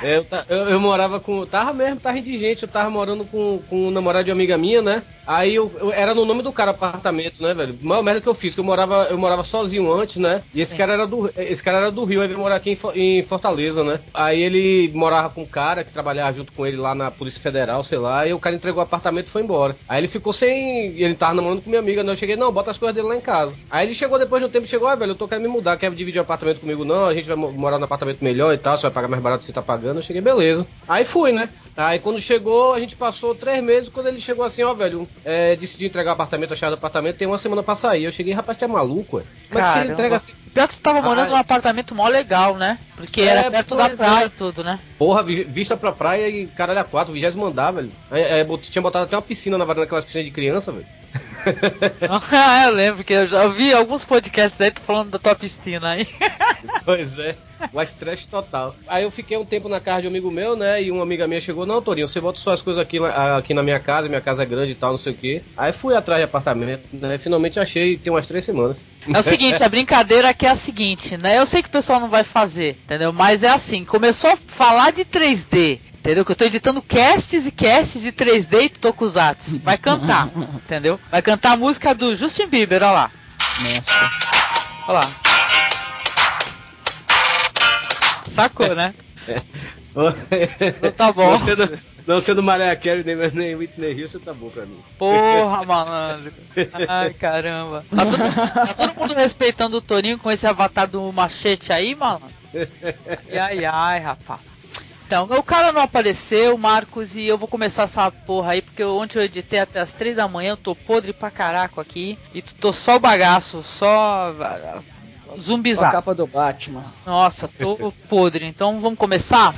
É, eu, eu- eu morava com. Tava mesmo, tava indigente. Eu tava morando com, com um namorado de uma amiga minha, né? Aí eu, eu- era no nome do cara apartamento, né, velho? Maior merda que eu fiz, que eu morava, eu morava sozinho antes, né? E esse Sim. cara era do. Esse cara era do Rio, aí veio morar aqui em, em Fortaleza, né? Aí ele morava com um cara que trabalhava junto com ele lá na Polícia Federal, sei lá, e o cara entregou o apartamento e foi embora. Aí ele ficou sem. Ele tava namorando com minha amiga, né? Eu cheguei, não, bota as coisas dele lá em casa. Aí ele chegou depois de um tempo, chegou, ah, velho, eu tô querendo me mudar, quer dividir o apartamento comigo, não, a gente vai morar no apartamento melhor e tal, você vai pagar mais barato que você tá pagando. Eu cheguei, beleza. Aí fui, né? Aí quando chegou, a gente passou três meses, quando ele chegou assim, ó, velho, é, decidi entregar o apartamento, a chave do apartamento, tem uma semana pra sair. Eu cheguei, rapaz, tu é maluco, ué. Como é que você entrega assim? Pior que tu tava morando Ah, num apartamento mó legal, né? Porque É, era perto da praia é. e tudo, né? Porra, vi- vista pra praia e caralho a quatro, vigésimo andar, velho. É, é, tinha botado até uma piscina na varanda, aquelas piscinas de criança, velho. ah, eu lembro que eu já ouvi alguns podcasts aí falando da tua piscina aí. Pois é. O estresse total. Aí eu fiquei um tempo na casa de um amigo meu, né? E uma amiga minha chegou, não, Torinho, você bota suas coisas aqui, aqui na minha casa, minha casa é grande e tal, não sei o quê. Aí fui atrás de apartamento, né? Finalmente achei tem umas três semanas. É o seguinte, a brincadeira aqui é a seguinte, né? Eu sei que o pessoal não vai fazer, entendeu? Mas é assim, começou a falar de 3D. Entendeu? Que eu tô editando casts e casts de 3D e Tokusatsu. Vai cantar, entendeu? Vai cantar a música do Justin Bieber, olha lá. Nossa. Olha lá. Sacou, né? Então tá bom. Não sendo, não sendo Mariah Carey nem, nem Whitney Houston, tá bom pra mim. Porra, malandro. Ai, caramba. Tá todo, tá todo mundo respeitando o Toninho com esse avatar do machete aí, malandro? E ai, ai, rapaz. Então, o cara não apareceu, Marcos, e eu vou começar essa porra aí, porque ontem eu editei até as três da manhã, eu tô podre pra caraco aqui, e tô só o bagaço, só zumbizado. Só a capa do Batman. Nossa, tô podre. Então vamos começar?